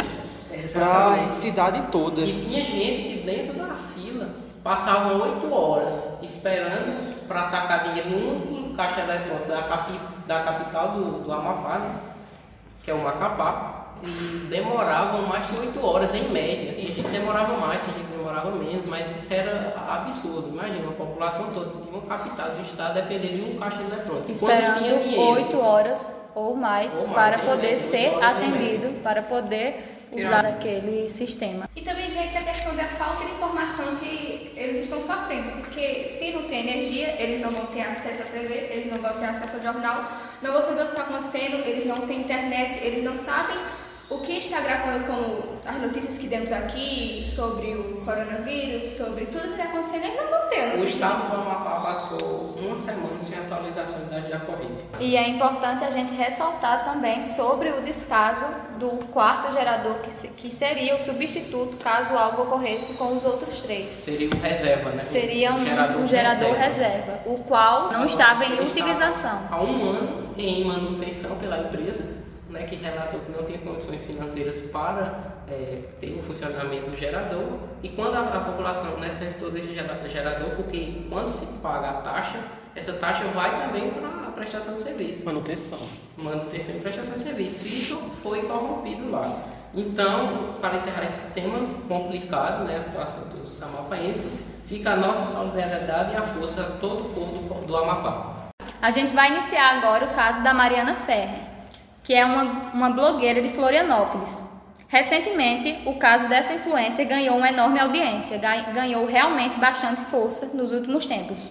para a cidade toda. E tinha gente que dentro da fila passavam oito horas esperando para sacar dinheiro no único caixa eletrônico da, capi, da capital do, do Amapá, né? que é o Macapá e demoravam mais de 8 horas em média. Tinha gente que demorava mais, tinha gente que demorava menos, mas isso era absurdo. Imagina, a população toda de uma capital do estado dependendo de um caixa eletrônico. Esperando 8 horas ou mais, ou mais para poder ser atendido, para poder usar aquele sistema. E também já entra a questão da falta de informação que eles estão sofrendo, porque se não tem energia, eles não vão ter acesso à TV, eles não vão ter acesso ao jornal, não vão saber o que está acontecendo, eles não têm internet, eles não sabem o que está gravando como as notícias que demos aqui sobre o coronavírus, sobre tudo que está acontecendo, eles não vão ter. O estado do Amapá passou uma semana sem atualização da da Covid. E é importante a gente ressaltar também sobre o descaso do quarto gerador, que, se, que seria o substituto caso algo ocorresse com os outros três. Seria um reserva, né? Seria um, um gerador, um gerador reserva. reserva. o qual não estava em utilização. Há um ano em manutenção pela empresa né, que relatou que não tinha condições financeiras para é, ter o funcionamento do gerador e quando a, a população necessitou desse gerador, porque quando se paga a taxa, essa taxa vai também para a prestação de serviço. Manutenção. Manutenção e prestação de serviço. Isso foi corrompido lá. Então, para encerrar esse tema complicado, né, a situação dos amapaenses, fica a nossa solidariedade e a força a todo o povo do, do Amapá. A gente vai iniciar agora o caso da Mariana Ferrer que é uma, uma blogueira de Florianópolis. Recentemente, o caso dessa influência ganhou uma enorme audiência, ganhou realmente bastante força nos últimos tempos.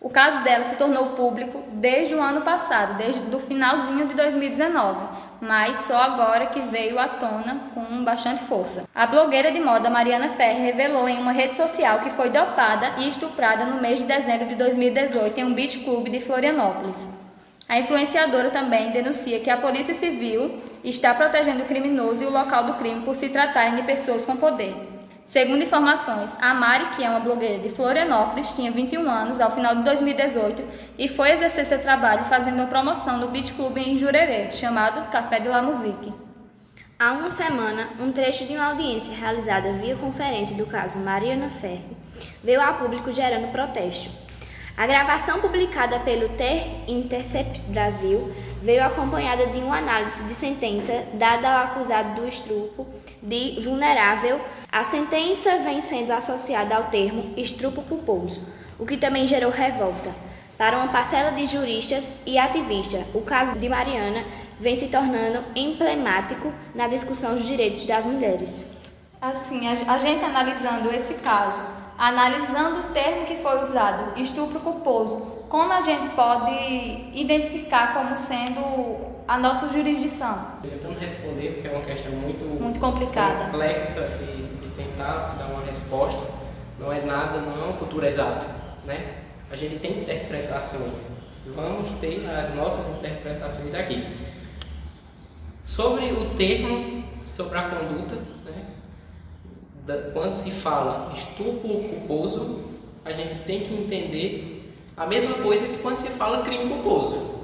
O caso dela se tornou público desde o ano passado, desde o finalzinho de 2019, mas só agora que veio à tona com bastante força. A blogueira de moda Mariana Ferre revelou em uma rede social que foi dopada e estuprada no mês de dezembro de 2018 em um beach club de Florianópolis. A influenciadora também denuncia que a Polícia Civil está protegendo o criminoso e o local do crime por se tratarem de pessoas com poder. Segundo informações, a Mari, que é uma blogueira de Florianópolis, tinha 21 anos ao final de 2018 e foi exercer seu trabalho fazendo uma promoção no beach club em Jurerê, chamado Café de la Musique. Há uma semana, um trecho de uma audiência realizada via conferência do caso Mariana Ferri veio a público gerando protesto. A gravação publicada pelo The Intercept Brasil veio acompanhada de uma análise de sentença dada ao acusado do estupro de vulnerável. A sentença vem sendo associada ao termo estupro culposo, o que também gerou revolta. Para uma parcela de juristas e ativistas, o caso de Mariana vem se tornando emblemático na discussão dos direitos das mulheres. Assim, a, gente analisando esse caso, analisando o termo que foi usado, estupro culposo, como a gente pode identificar como sendo a nossa jurisdição? Tentando responder, porque é uma questão muito, muito complicada, complexa e, e tentar dar uma resposta, não é nada, não é uma cultura exata, né? A gente tem interpretações, vamos ter as nossas interpretações aqui. Sobre o termo, sobre a conduta? Quando se fala estupro culposo, a gente tem que entender a mesma coisa que quando se fala crime culposo.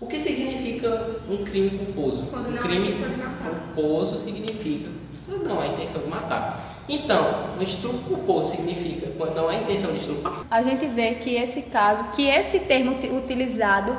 O que significa um crime culposo? Quando um não crime há culposo significa quando não há intenção de matar. Então, um estupro culposo significa quando não há intenção de estuprar. A gente vê que esse caso, que esse termo utilizado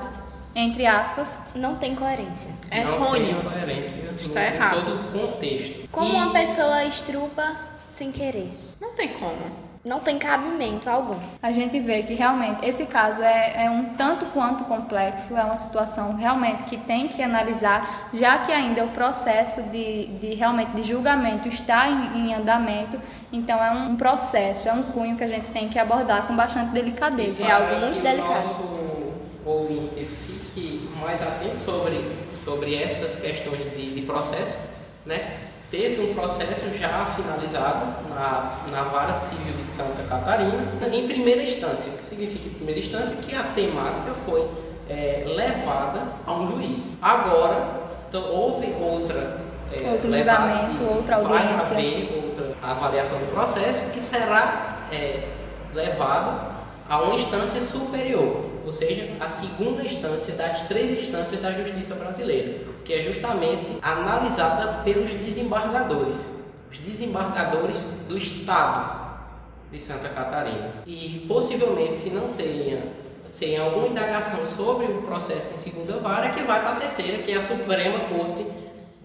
entre aspas, não tem coerência. É não ruim. tem coerência Está no, errado. em todo o contexto. Como e... uma pessoa estrupa sem querer? Não tem como. Não tem cabimento algum. A gente vê que realmente esse caso é, é um tanto quanto complexo, é uma situação realmente que tem que analisar, já que ainda o processo de, de realmente de julgamento está em, em andamento, então é um processo, é um cunho que a gente tem que abordar com bastante delicadeza. É algo muito delicado. Nosso ouvinte fique mais atento sobre, sobre essas questões de, de processo, né? Teve um processo já finalizado na, na Vara Civil de Santa Catarina, em primeira instância. O que significa em primeira instância? Que a temática foi é, levada a um juiz. Agora, então, houve outra. É, Outro julgamento, outra audiência. Vai haver outra avaliação do processo que será é, levado a uma instância superior, ou seja, a segunda instância das três instâncias da justiça brasileira, que é justamente analisada pelos desembargadores, os desembargadores do Estado de Santa Catarina. E possivelmente, se não tenha sem alguma indagação sobre o processo de segunda vara, é que vai para a terceira, que é a Suprema Corte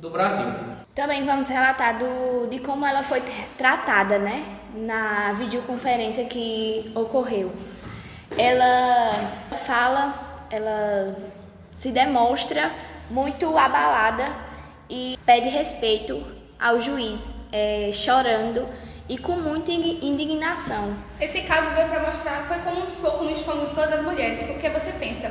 do Brasil. Também vamos relatar do, de como ela foi tratada, né, na videoconferência que ocorreu ela fala, ela se demonstra muito abalada e pede respeito ao juiz, é, chorando e com muita indignação. Esse caso veio para mostrar, foi como um soco no estômago de todas as mulheres, porque você pensa,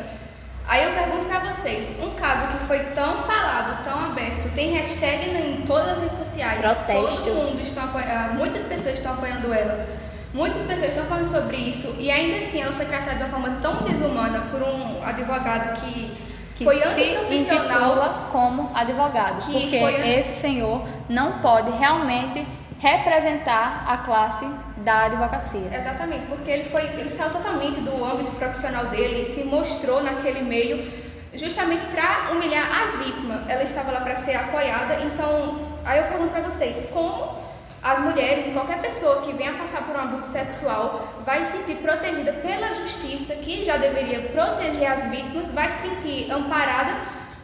aí eu pergunto para vocês, um caso que foi tão falado, tão aberto, tem hashtag em todas as redes sociais, protestos, todo mundo está, muitas pessoas estão apoiando ela. Muitas pessoas estão falando sobre isso e ainda assim ela foi tratada de uma forma tão desumana por um advogado que, que foi se intitula como advogado, porque esse senhor não pode realmente representar a classe da advocacia. Exatamente, porque ele foi, ele saiu totalmente do âmbito profissional dele e se mostrou naquele meio justamente para humilhar a vítima. Ela estava lá para ser apoiada, então aí eu pergunto para vocês, como as mulheres e qualquer pessoa que venha passar por um abuso sexual vai se sentir protegida pela justiça, que já deveria proteger as vítimas, vai se sentir amparada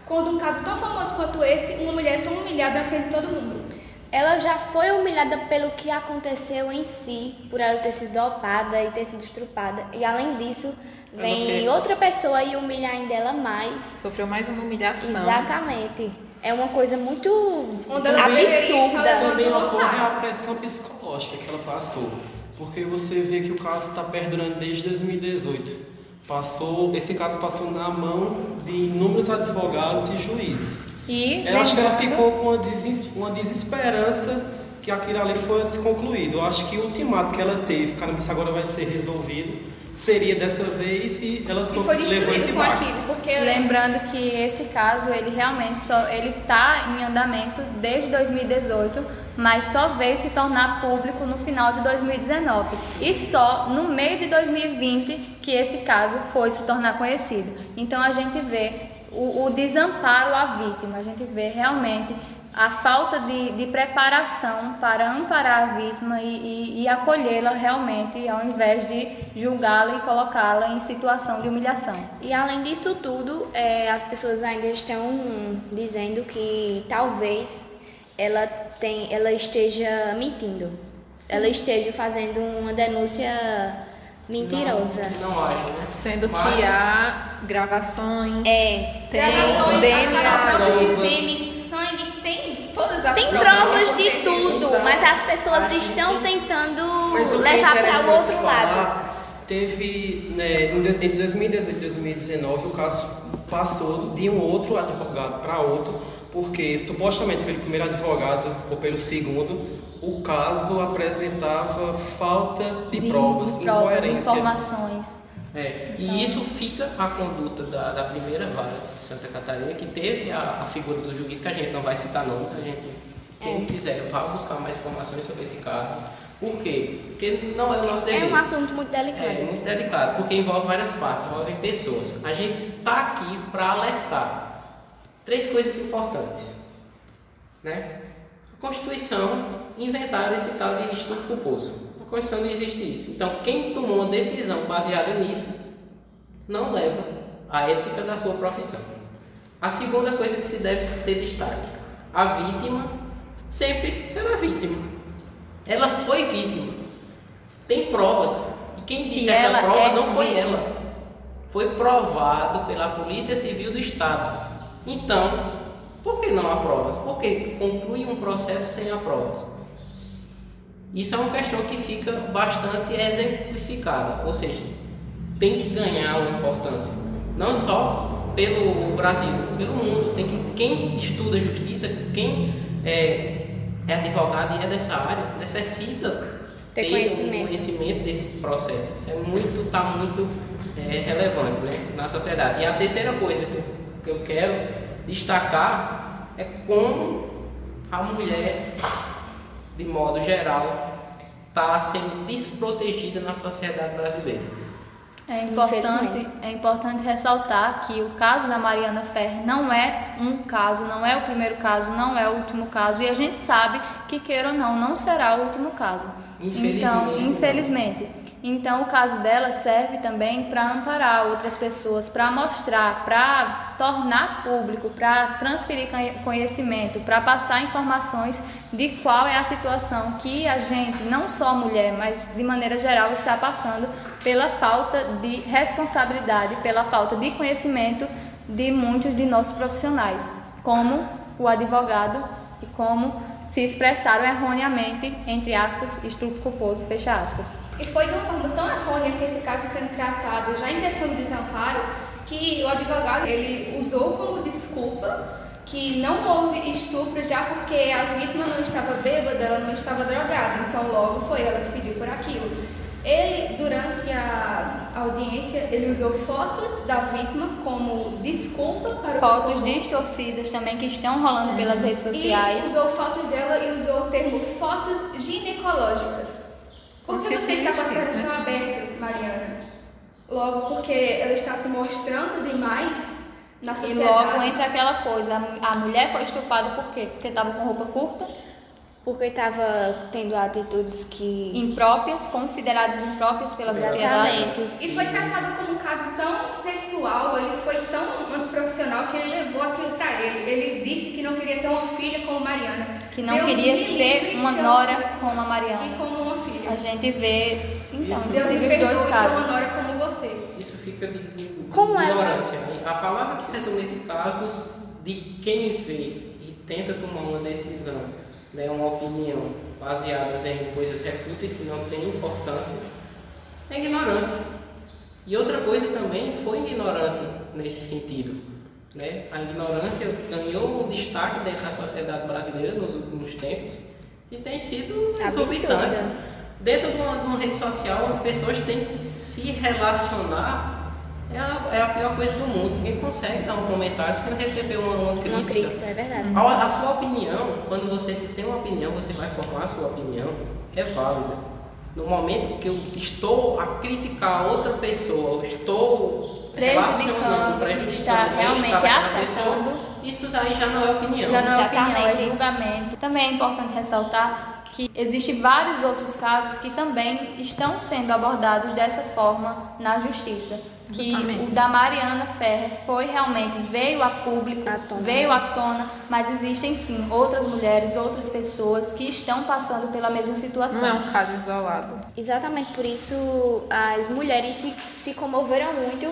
quando um caso tão famoso quanto esse, uma mulher é tão humilhada na frente de todo mundo. Ela já foi humilhada pelo que aconteceu em si, por ela ter sido dopada e ter sido estrupada. E além disso, vem outra pessoa e humilhar ainda ela mais. Sofreu mais uma humilhação. Exatamente é uma coisa muito absurda. Também ocorre a pressão psicológica que ela passou. Porque você vê que o caso está perdurando desde 2018. Passou, esse caso passou na mão de inúmeros advogados e juízes. E eu acho que ela ficou com uma, des uma desesperança que aquilo ali fosse concluído. Eu acho que o ultimato que ela teve, caramba, isso agora vai ser resolvido, seria dessa vez e ela só foi levou esse com aquilo, porque lembrando que esse caso ele realmente só ele está em andamento desde 2018, mas só veio se tornar público no final de 2019 e só no meio de 2020 que esse caso foi se tornar conhecido. Então a gente vê o, o desamparo à vítima, a gente vê realmente a falta de, de preparação para amparar a vítima e, e, e acolhê-la realmente, ao invés de julgá-la e colocá-la em situação de humilhação. E além disso tudo, é, as pessoas ainda estão dizendo que talvez ela, tem, ela esteja mentindo, Sim. ela esteja fazendo uma denúncia mentirosa. Não, não age, né? Sendo Mas... que há gravações, é, tem gravações, DNA, todas as Tem provas de tudo, mas as pessoas estão tentando levar para o outro falar, lado. Teve, né, entre 2018 e 2019, o caso passou de um outro advogado para outro, porque supostamente pelo primeiro advogado ou pelo segundo, o caso apresentava falta de, de provas, provas, incoerência. informações. É, então... E isso fica a conduta da, da primeira vara Santa Catarina, que teve a, a, figura do juiz, que a gente não vai citar nome, a gente, quem é. quiser, vá buscar mais informações sobre esse caso. Por quê? Porque não é o nosso dever. É um assunto muito delicado. É, muito delicado, porque envolve várias partes, envolve pessoas. A gente está aqui para alertar três coisas importantes. Né? A Constituição inventaram esse tal de estupro culposo. Constituição não existe isso. Então, quem tomou uma decisão baseada nisso não leva a ética da sua profissão. A segunda coisa que se deve ter destaque: a vítima sempre será vítima. Ela foi vítima. Tem provas. E quem disse que essa prova é não foi vítima. ela. Foi provado pela Polícia Civil do Estado. Então, por que não há provas? Porque conclui um processo sem há provas. Isso é uma questão que fica bastante exemplificada, ou seja, tem que ganhar uma importância, não só pelo Brasil, pelo mundo. Tem que quem estuda justiça, quem é, é advogado e é dessa área, necessita ter, ter conhecimento. Um conhecimento desse processo. Isso é muito, está muito é, relevante né, na sociedade. E a terceira coisa que eu, que eu quero destacar é como a mulher de modo geral, está sendo desprotegida na sociedade brasileira. É importante, é importante ressaltar que o caso da Mariana Ferrer não é um caso, não é o primeiro caso, não é o último caso, e a gente sabe que, queira ou não, não será o último caso. Infelizmente. Então, infelizmente. Então, o caso dela serve também para amparar outras pessoas, para mostrar, para tornar público, para transferir conhecimento, para passar informações de qual é a situação que a gente, não só a mulher, mas de maneira geral, está passando pela falta de responsabilidade, pela falta de conhecimento de muitos de nossos profissionais, como o advogado e como se expressaram erroneamente, entre aspas, estupro culposo, fecha aspas. E foi de uma forma tão errônea que esse caso sendo tratado já em questão de desamparo, que o advogado ele usou como desculpa que não houve estupro já porque a vítima não estava bêbada, ela não estava drogada, então logo foi ela que pediu por aquilo. Ele, durante a audiência, ele usou fotos da vítima como desculpa para fotos distorcidas também que estão rolando pelas redes sociais. E usou fotos dela e usou o termo fotos ginecológicas. Por que você está com as pernas tão abertas, Mariana? Logo porque ela está se mostrando demais na sociedade. E logo entra aquela coisa, a mulher foi estuprada por quê? Porque estava com roupa curta? Porque estava tendo atitudes que impróprias, consideradas impróprias pela sociedade. E foi tratado como um caso tão pessoal, ele foi tão antiprofissional que ele levou aquilo para ele. Ele disse que não queria ter uma filha como Mariana. Que não Deus queria ter uma nora como a Mariana. E como uma filha. A gente vê, então, Isso. inclusive os dois casos. uma nora como você. Isso fica de, de como é? ignorância. É? A palavra que resume esse caso de quem vê e tenta tomar uma decisão né, uma opinião baseada em coisas refúteis que não têm importância, é ignorância. E outra coisa também foi ignorante nesse sentido. Né? A ignorância ganhou um destaque dentro da sociedade brasileira nos últimos tempos e tem sido exorbitante. Dentro de uma, de uma rede social, pessoas têm que se relacionar é a, é a pior coisa do mundo. Ninguém consegue dar um comentário sem receber uma, uma crítica. Uma crítica, é verdade. A, a, sua opinião, quando você tem uma opinião, você vai formar a sua opinião, é válida. No momento que eu estou a criticar outra pessoa, estou relacionando, prejudicando, está realmente afetando, pessoa, isso aí já não é opinião. Já não é opinião, é julgamento. Também é importante ressaltar que existem vários outros casos que também estão sendo abordados dessa forma na justiça que Exatamente. o da Mariana Ferrer foi realmente veio a público, veio à tona, mas existem sim outras mulheres, outras pessoas que estão passando pela mesma situação. Não é um caso isolado. Exatamente por isso as mulheres se, se comoveram muito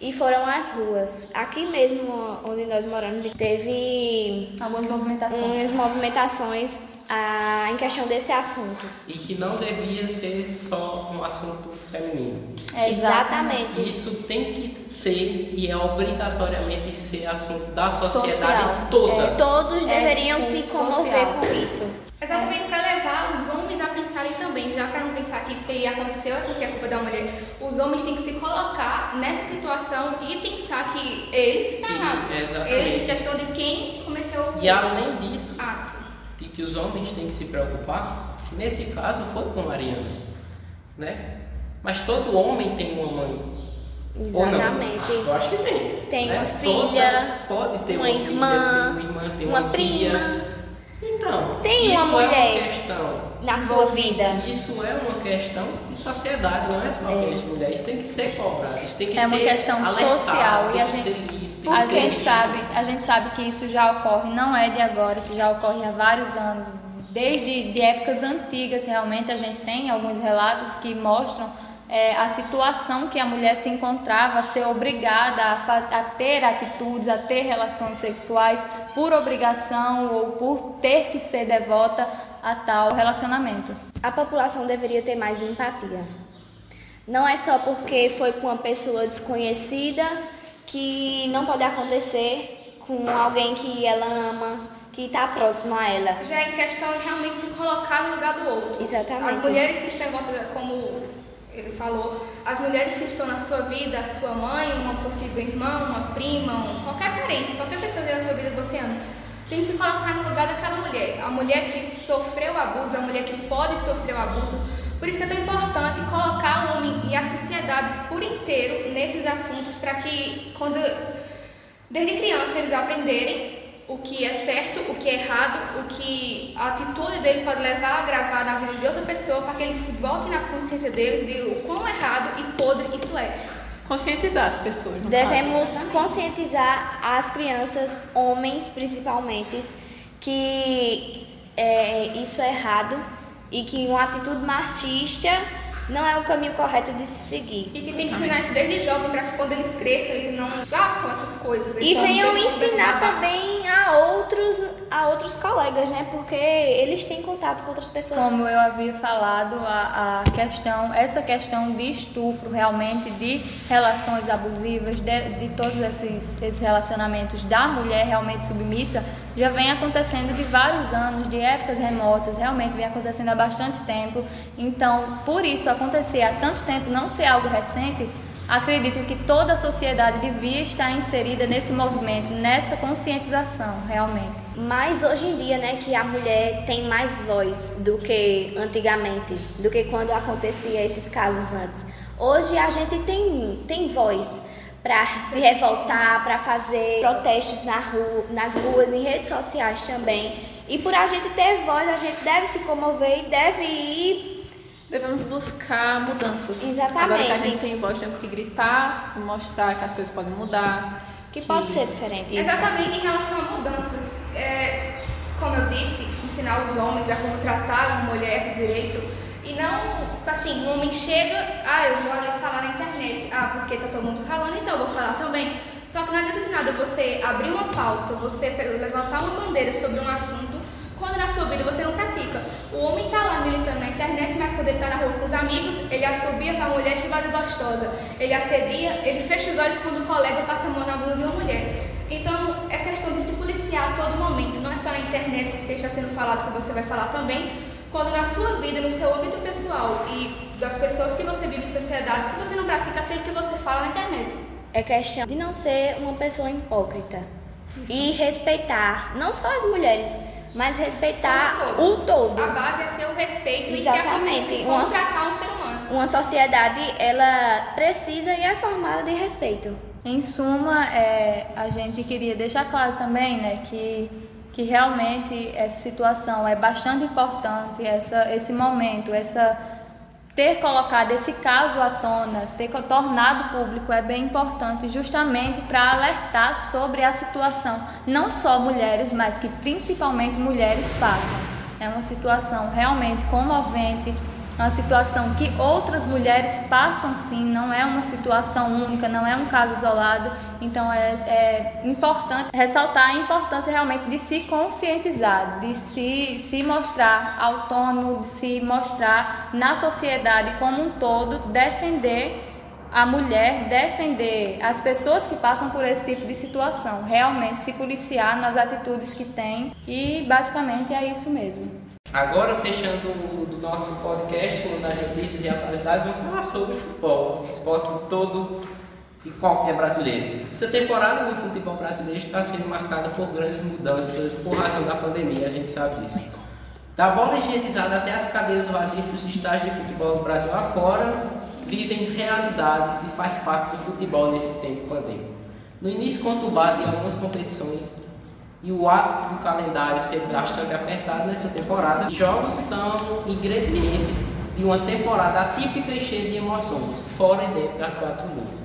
e foram às ruas. Aqui mesmo onde nós moramos teve algumas movimentações, algumas movimentações ah, em questão desse assunto. E que não devia ser só um assunto feminino. É, exatamente. Isso tem que ser e é obrigatoriamente ser assunto da sociedade Social. toda. É, todos é, deveriam se comover social. com isso. Exatamente para levar os homens a pensarem também, já para não pensar que isso aí aconteceu é porque é culpa da mulher. Os homens têm que se colocar nessa situação e pensar que eles que estão tá errados. Eles em questão de quem cometeu E além disso, ato. de que os homens têm que se preocupar, nesse caso foi com Mariana, né? Mas todo homem tem uma mãe. Exatamente. Eu acho que tem. Tem né? uma filha, Toda pode ter uma, uma irmã, filha, tem uma irmã, tem uma, uma prima. Tia. Então, tem uma mulher é uma questão na sua vida. Isso é uma questão de sociedade, não é só é. as mulheres tem que ser cobradas, tem que é ser uma questão alertado, social e a gente, lido, a gente sabe, a gente sabe que isso já ocorre, não é de agora, que já ocorre há vários anos, desde de épocas antigas realmente a gente tem alguns relatos que mostram é, a situação que a mulher se encontrava, ser obrigada a, a, ter atitudes, a ter relações sexuais por obrigação ou por ter que ser devota a tal relacionamento. A população deveria ter mais empatia. Não é só porque foi com uma pessoa desconhecida que não pode acontecer com alguém que ela ama, que está próximo a ela. Já é em questão de realmente se colocar no lugar do outro. Exatamente. As mulheres que estão em volta, como ele falou, as mulheres que estão na sua vida, a sua mãe, uma possível irmã, uma prima, um, qualquer parente, qualquer pessoa que na sua vida que você ama, tem que se colocar no lugar daquela mulher. A mulher que sofreu abuso, a mulher que pode sofrer o abuso. Por isso que é tão importante colocar o homem e a sociedade por inteiro nesses assuntos para que quando desde criança eles aprenderem o que é certo, o que é errado, o que a atitude dele pode levar a gravar na vida de outra pessoa para que ele se bote na consciência deles de o quão errado e podre isso é. Conscientizar as pessoas. Devemos caso. conscientizar as crianças, homens principalmente, que é, isso é errado e que uma atitude machista não é o caminho correto de se seguir. E que tem que ensinar isso desde jovem para que quando eles cresçam eles não façam essas coisas. E venham ensinar também a outros, a outros colegas, né? Porque eles têm contato com outras pessoas. Como eu havia falado, a, a questão, essa questão de estupro, realmente, de relações abusivas, de, de todos esses, esses relacionamentos da mulher realmente submissa, já vem acontecendo de vários anos, de épocas remotas, realmente vem acontecendo há bastante tempo. Então, por isso acontecer há tanto tempo, não ser algo recente, acredito que toda a sociedade devia estar inserida nesse movimento, nessa conscientização, realmente. Mas hoje em dia, né, que a mulher tem mais voz do que antigamente, do que quando acontecia esses casos antes. Hoje a gente tem, tem voz para se revoltar, para fazer protestos na rua, nas ruas, em redes sociais também. E por a gente ter voz, a gente deve se comover e deve ir. Devemos buscar mudanças. Exatamente. Agora que a gente tem voz, temos que gritar, mostrar que as coisas podem mudar. Que, que... pode ser diferente. Isso. Exatamente em relação a mudanças. É, como eu disse, ensinar os homens a como tratar uma mulher direito e não, assim, um homem chega, ah, eu vou ali falar na internet, ah, porque tá todo mundo falando, então eu vou falar também. Só que não adianta de nada você abrir uma pauta, você levantar uma bandeira sobre um assunto, quando na sua vida você não pratica. O homem tá lá militando na internet, mas quando ele tá na rua com os amigos, ele assobia pra mulher chamada gostosa. Ele assedia, ele fecha os olhos quando o colega passa a mão na bunda de uma mulher. Então é questão de se policiar a todo momento, não é só na internet que está sendo falado que você vai falar também, quando na sua vida, no seu âmbito pessoal e das pessoas que você vive em sociedade, se você não pratica aquilo que você fala na internet. É questão de não ser uma pessoa hipócrita Isso. e respeitar não só as mulheres, mas respeitar o todo. todo. A base é ser o respeito Exatamente. e como tratar um ser humano. Uma sociedade, ela precisa e é formada de respeito. Em suma, é, a gente queria deixar claro também né, que, que realmente essa situação é bastante importante, essa, esse momento, essa ter colocado esse caso à tona, ter tornado público é bem importante justamente para alertar sobre a situação, não só mulheres, mas que principalmente mulheres passam. É uma situação realmente comovente, uma situação que outras mulheres passam sim, não é uma situação única, não é um caso isolado. Então é, é importante ressaltar a importância realmente de se conscientizar, de se, se mostrar autônomo, de se mostrar na sociedade como um todo, defender a mulher, defender as pessoas que passam por esse tipo de situação, realmente se policiar nas atitudes que tem e basicamente é isso mesmo. Agora, fechando o nosso podcast com as notícias e atualidades, vamos falar sobre futebol, esporte todo e qualquer brasileiro. Essa temporada no futebol brasileiro está sendo marcada por grandes mudanças por razão da pandemia, a gente sabe disso. Da bola higienizada até as cadeiras vazias dos estádios de futebol no Brasil afora, vivem realidades e faz parte do futebol nesse tempo pandêmico. No início conturbado de algumas competições, e o ato do calendário ser bastante apertado nessa temporada. Jogos são ingredientes de uma temporada atípica e cheia de emoções, fora e dentro das quatro linhas.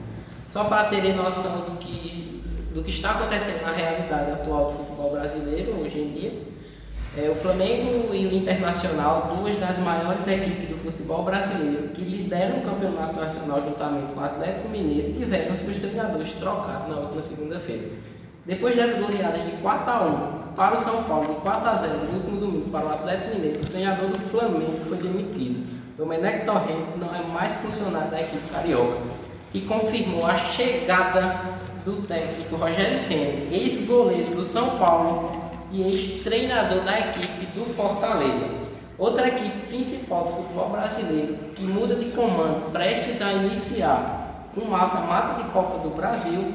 Só para terem noção do que, do que está acontecendo na realidade atual do futebol brasileiro hoje em dia, é, o Flamengo e o Internacional, duas das maiores equipes do futebol brasileiro, que lideram o campeonato nacional juntamente com o Atlético Mineiro, tiveram seus treinadores trocados na última segunda-feira. Depois das goleadas de 4 a 1 para o São Paulo e 4 a 0 no último domingo para o Atlético Mineiro, o treinador do Flamengo foi demitido. Domenech Torrente não é mais funcionário da equipe carioca, que confirmou a chegada do técnico Rogério Senna, ex-goleiro do São Paulo e ex-treinador da equipe do Fortaleza. Outra equipe principal do futebol brasileiro que muda de comando prestes a iniciar um mata-mata de Copa do Brasil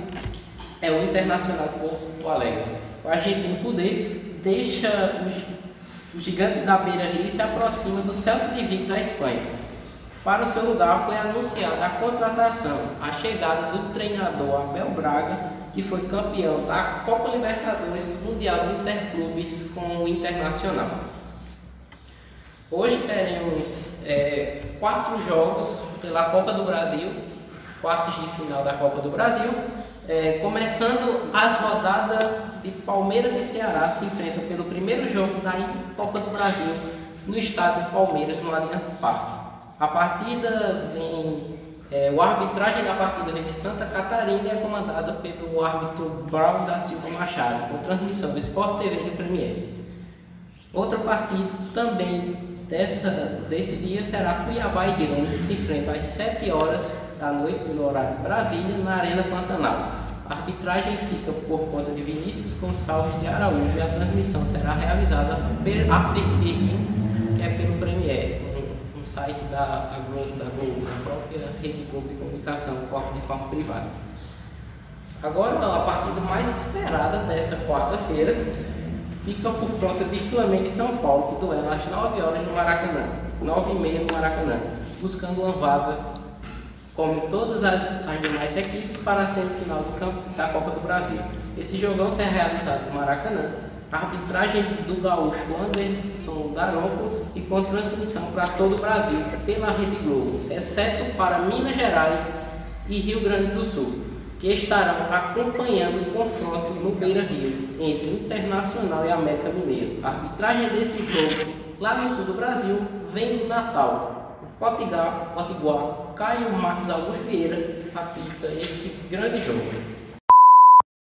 é o Internacional Porto Alegre. O argentino Cudê deixa o, gigante da Beira Rio e se aproxima do Celta de Vigo da Espanha. Para o seu lugar foi anunciada a contratação, a chegada do treinador Abel Braga, que foi campeão da Copa Libertadores do Mundial de Interclubes com o Internacional. Hoje teremos é, quatro jogos pela Copa do Brasil, quartos de final da Copa do Brasil, é, começando a rodada de Palmeiras e Ceará se enfrentam pelo primeiro jogo da Copa do Brasil no estado de Palmeiras, no Allianz Parque. A partida vem. É, o arbitragem da partida vem de Santa Catarina e é comandada pelo árbitro Brown da Silva Machado, com transmissão do Sport TV do Premier. Outra partida também dessa, desse dia será Cuiabá e Grêmio, que se enfrentam às 7 horas da noite, no horário de Brasília, na Arena Pantanal. A arbitragem fica por conta de Vinícius Gonçalves de Araújo e a transmissão será realizada a pay-per-view, que é pelo Premier, um, site da, da, Globo, da Globo, da própria rede Globo de comunicação, de forma privada. Agora, a partida mais esperada dessa quarta-feira fica por conta de Flamengo e São Paulo, que duelam às 9 horas no Maracanã, 9 e meia no Maracanã, buscando uma vaga como todas as, as demais equipes, para a semifinal do campo da Copa do Brasil. Esse jogão será realizado no Maracanã, arbitragem do gaúcho Anderson Daronco e com transmissão para todo o Brasil pela Rede Globo, exceto para Minas Gerais e Rio Grande do Sul, que estarão acompanhando o confronto no Beira Rio entre Internacional e América Mineiro. A arbitragem desse jogo lá no sul do Brasil vem do Natal, Potiguar, Potiguar, Caio Marcos Augusto Vieira apita esse grande jogo.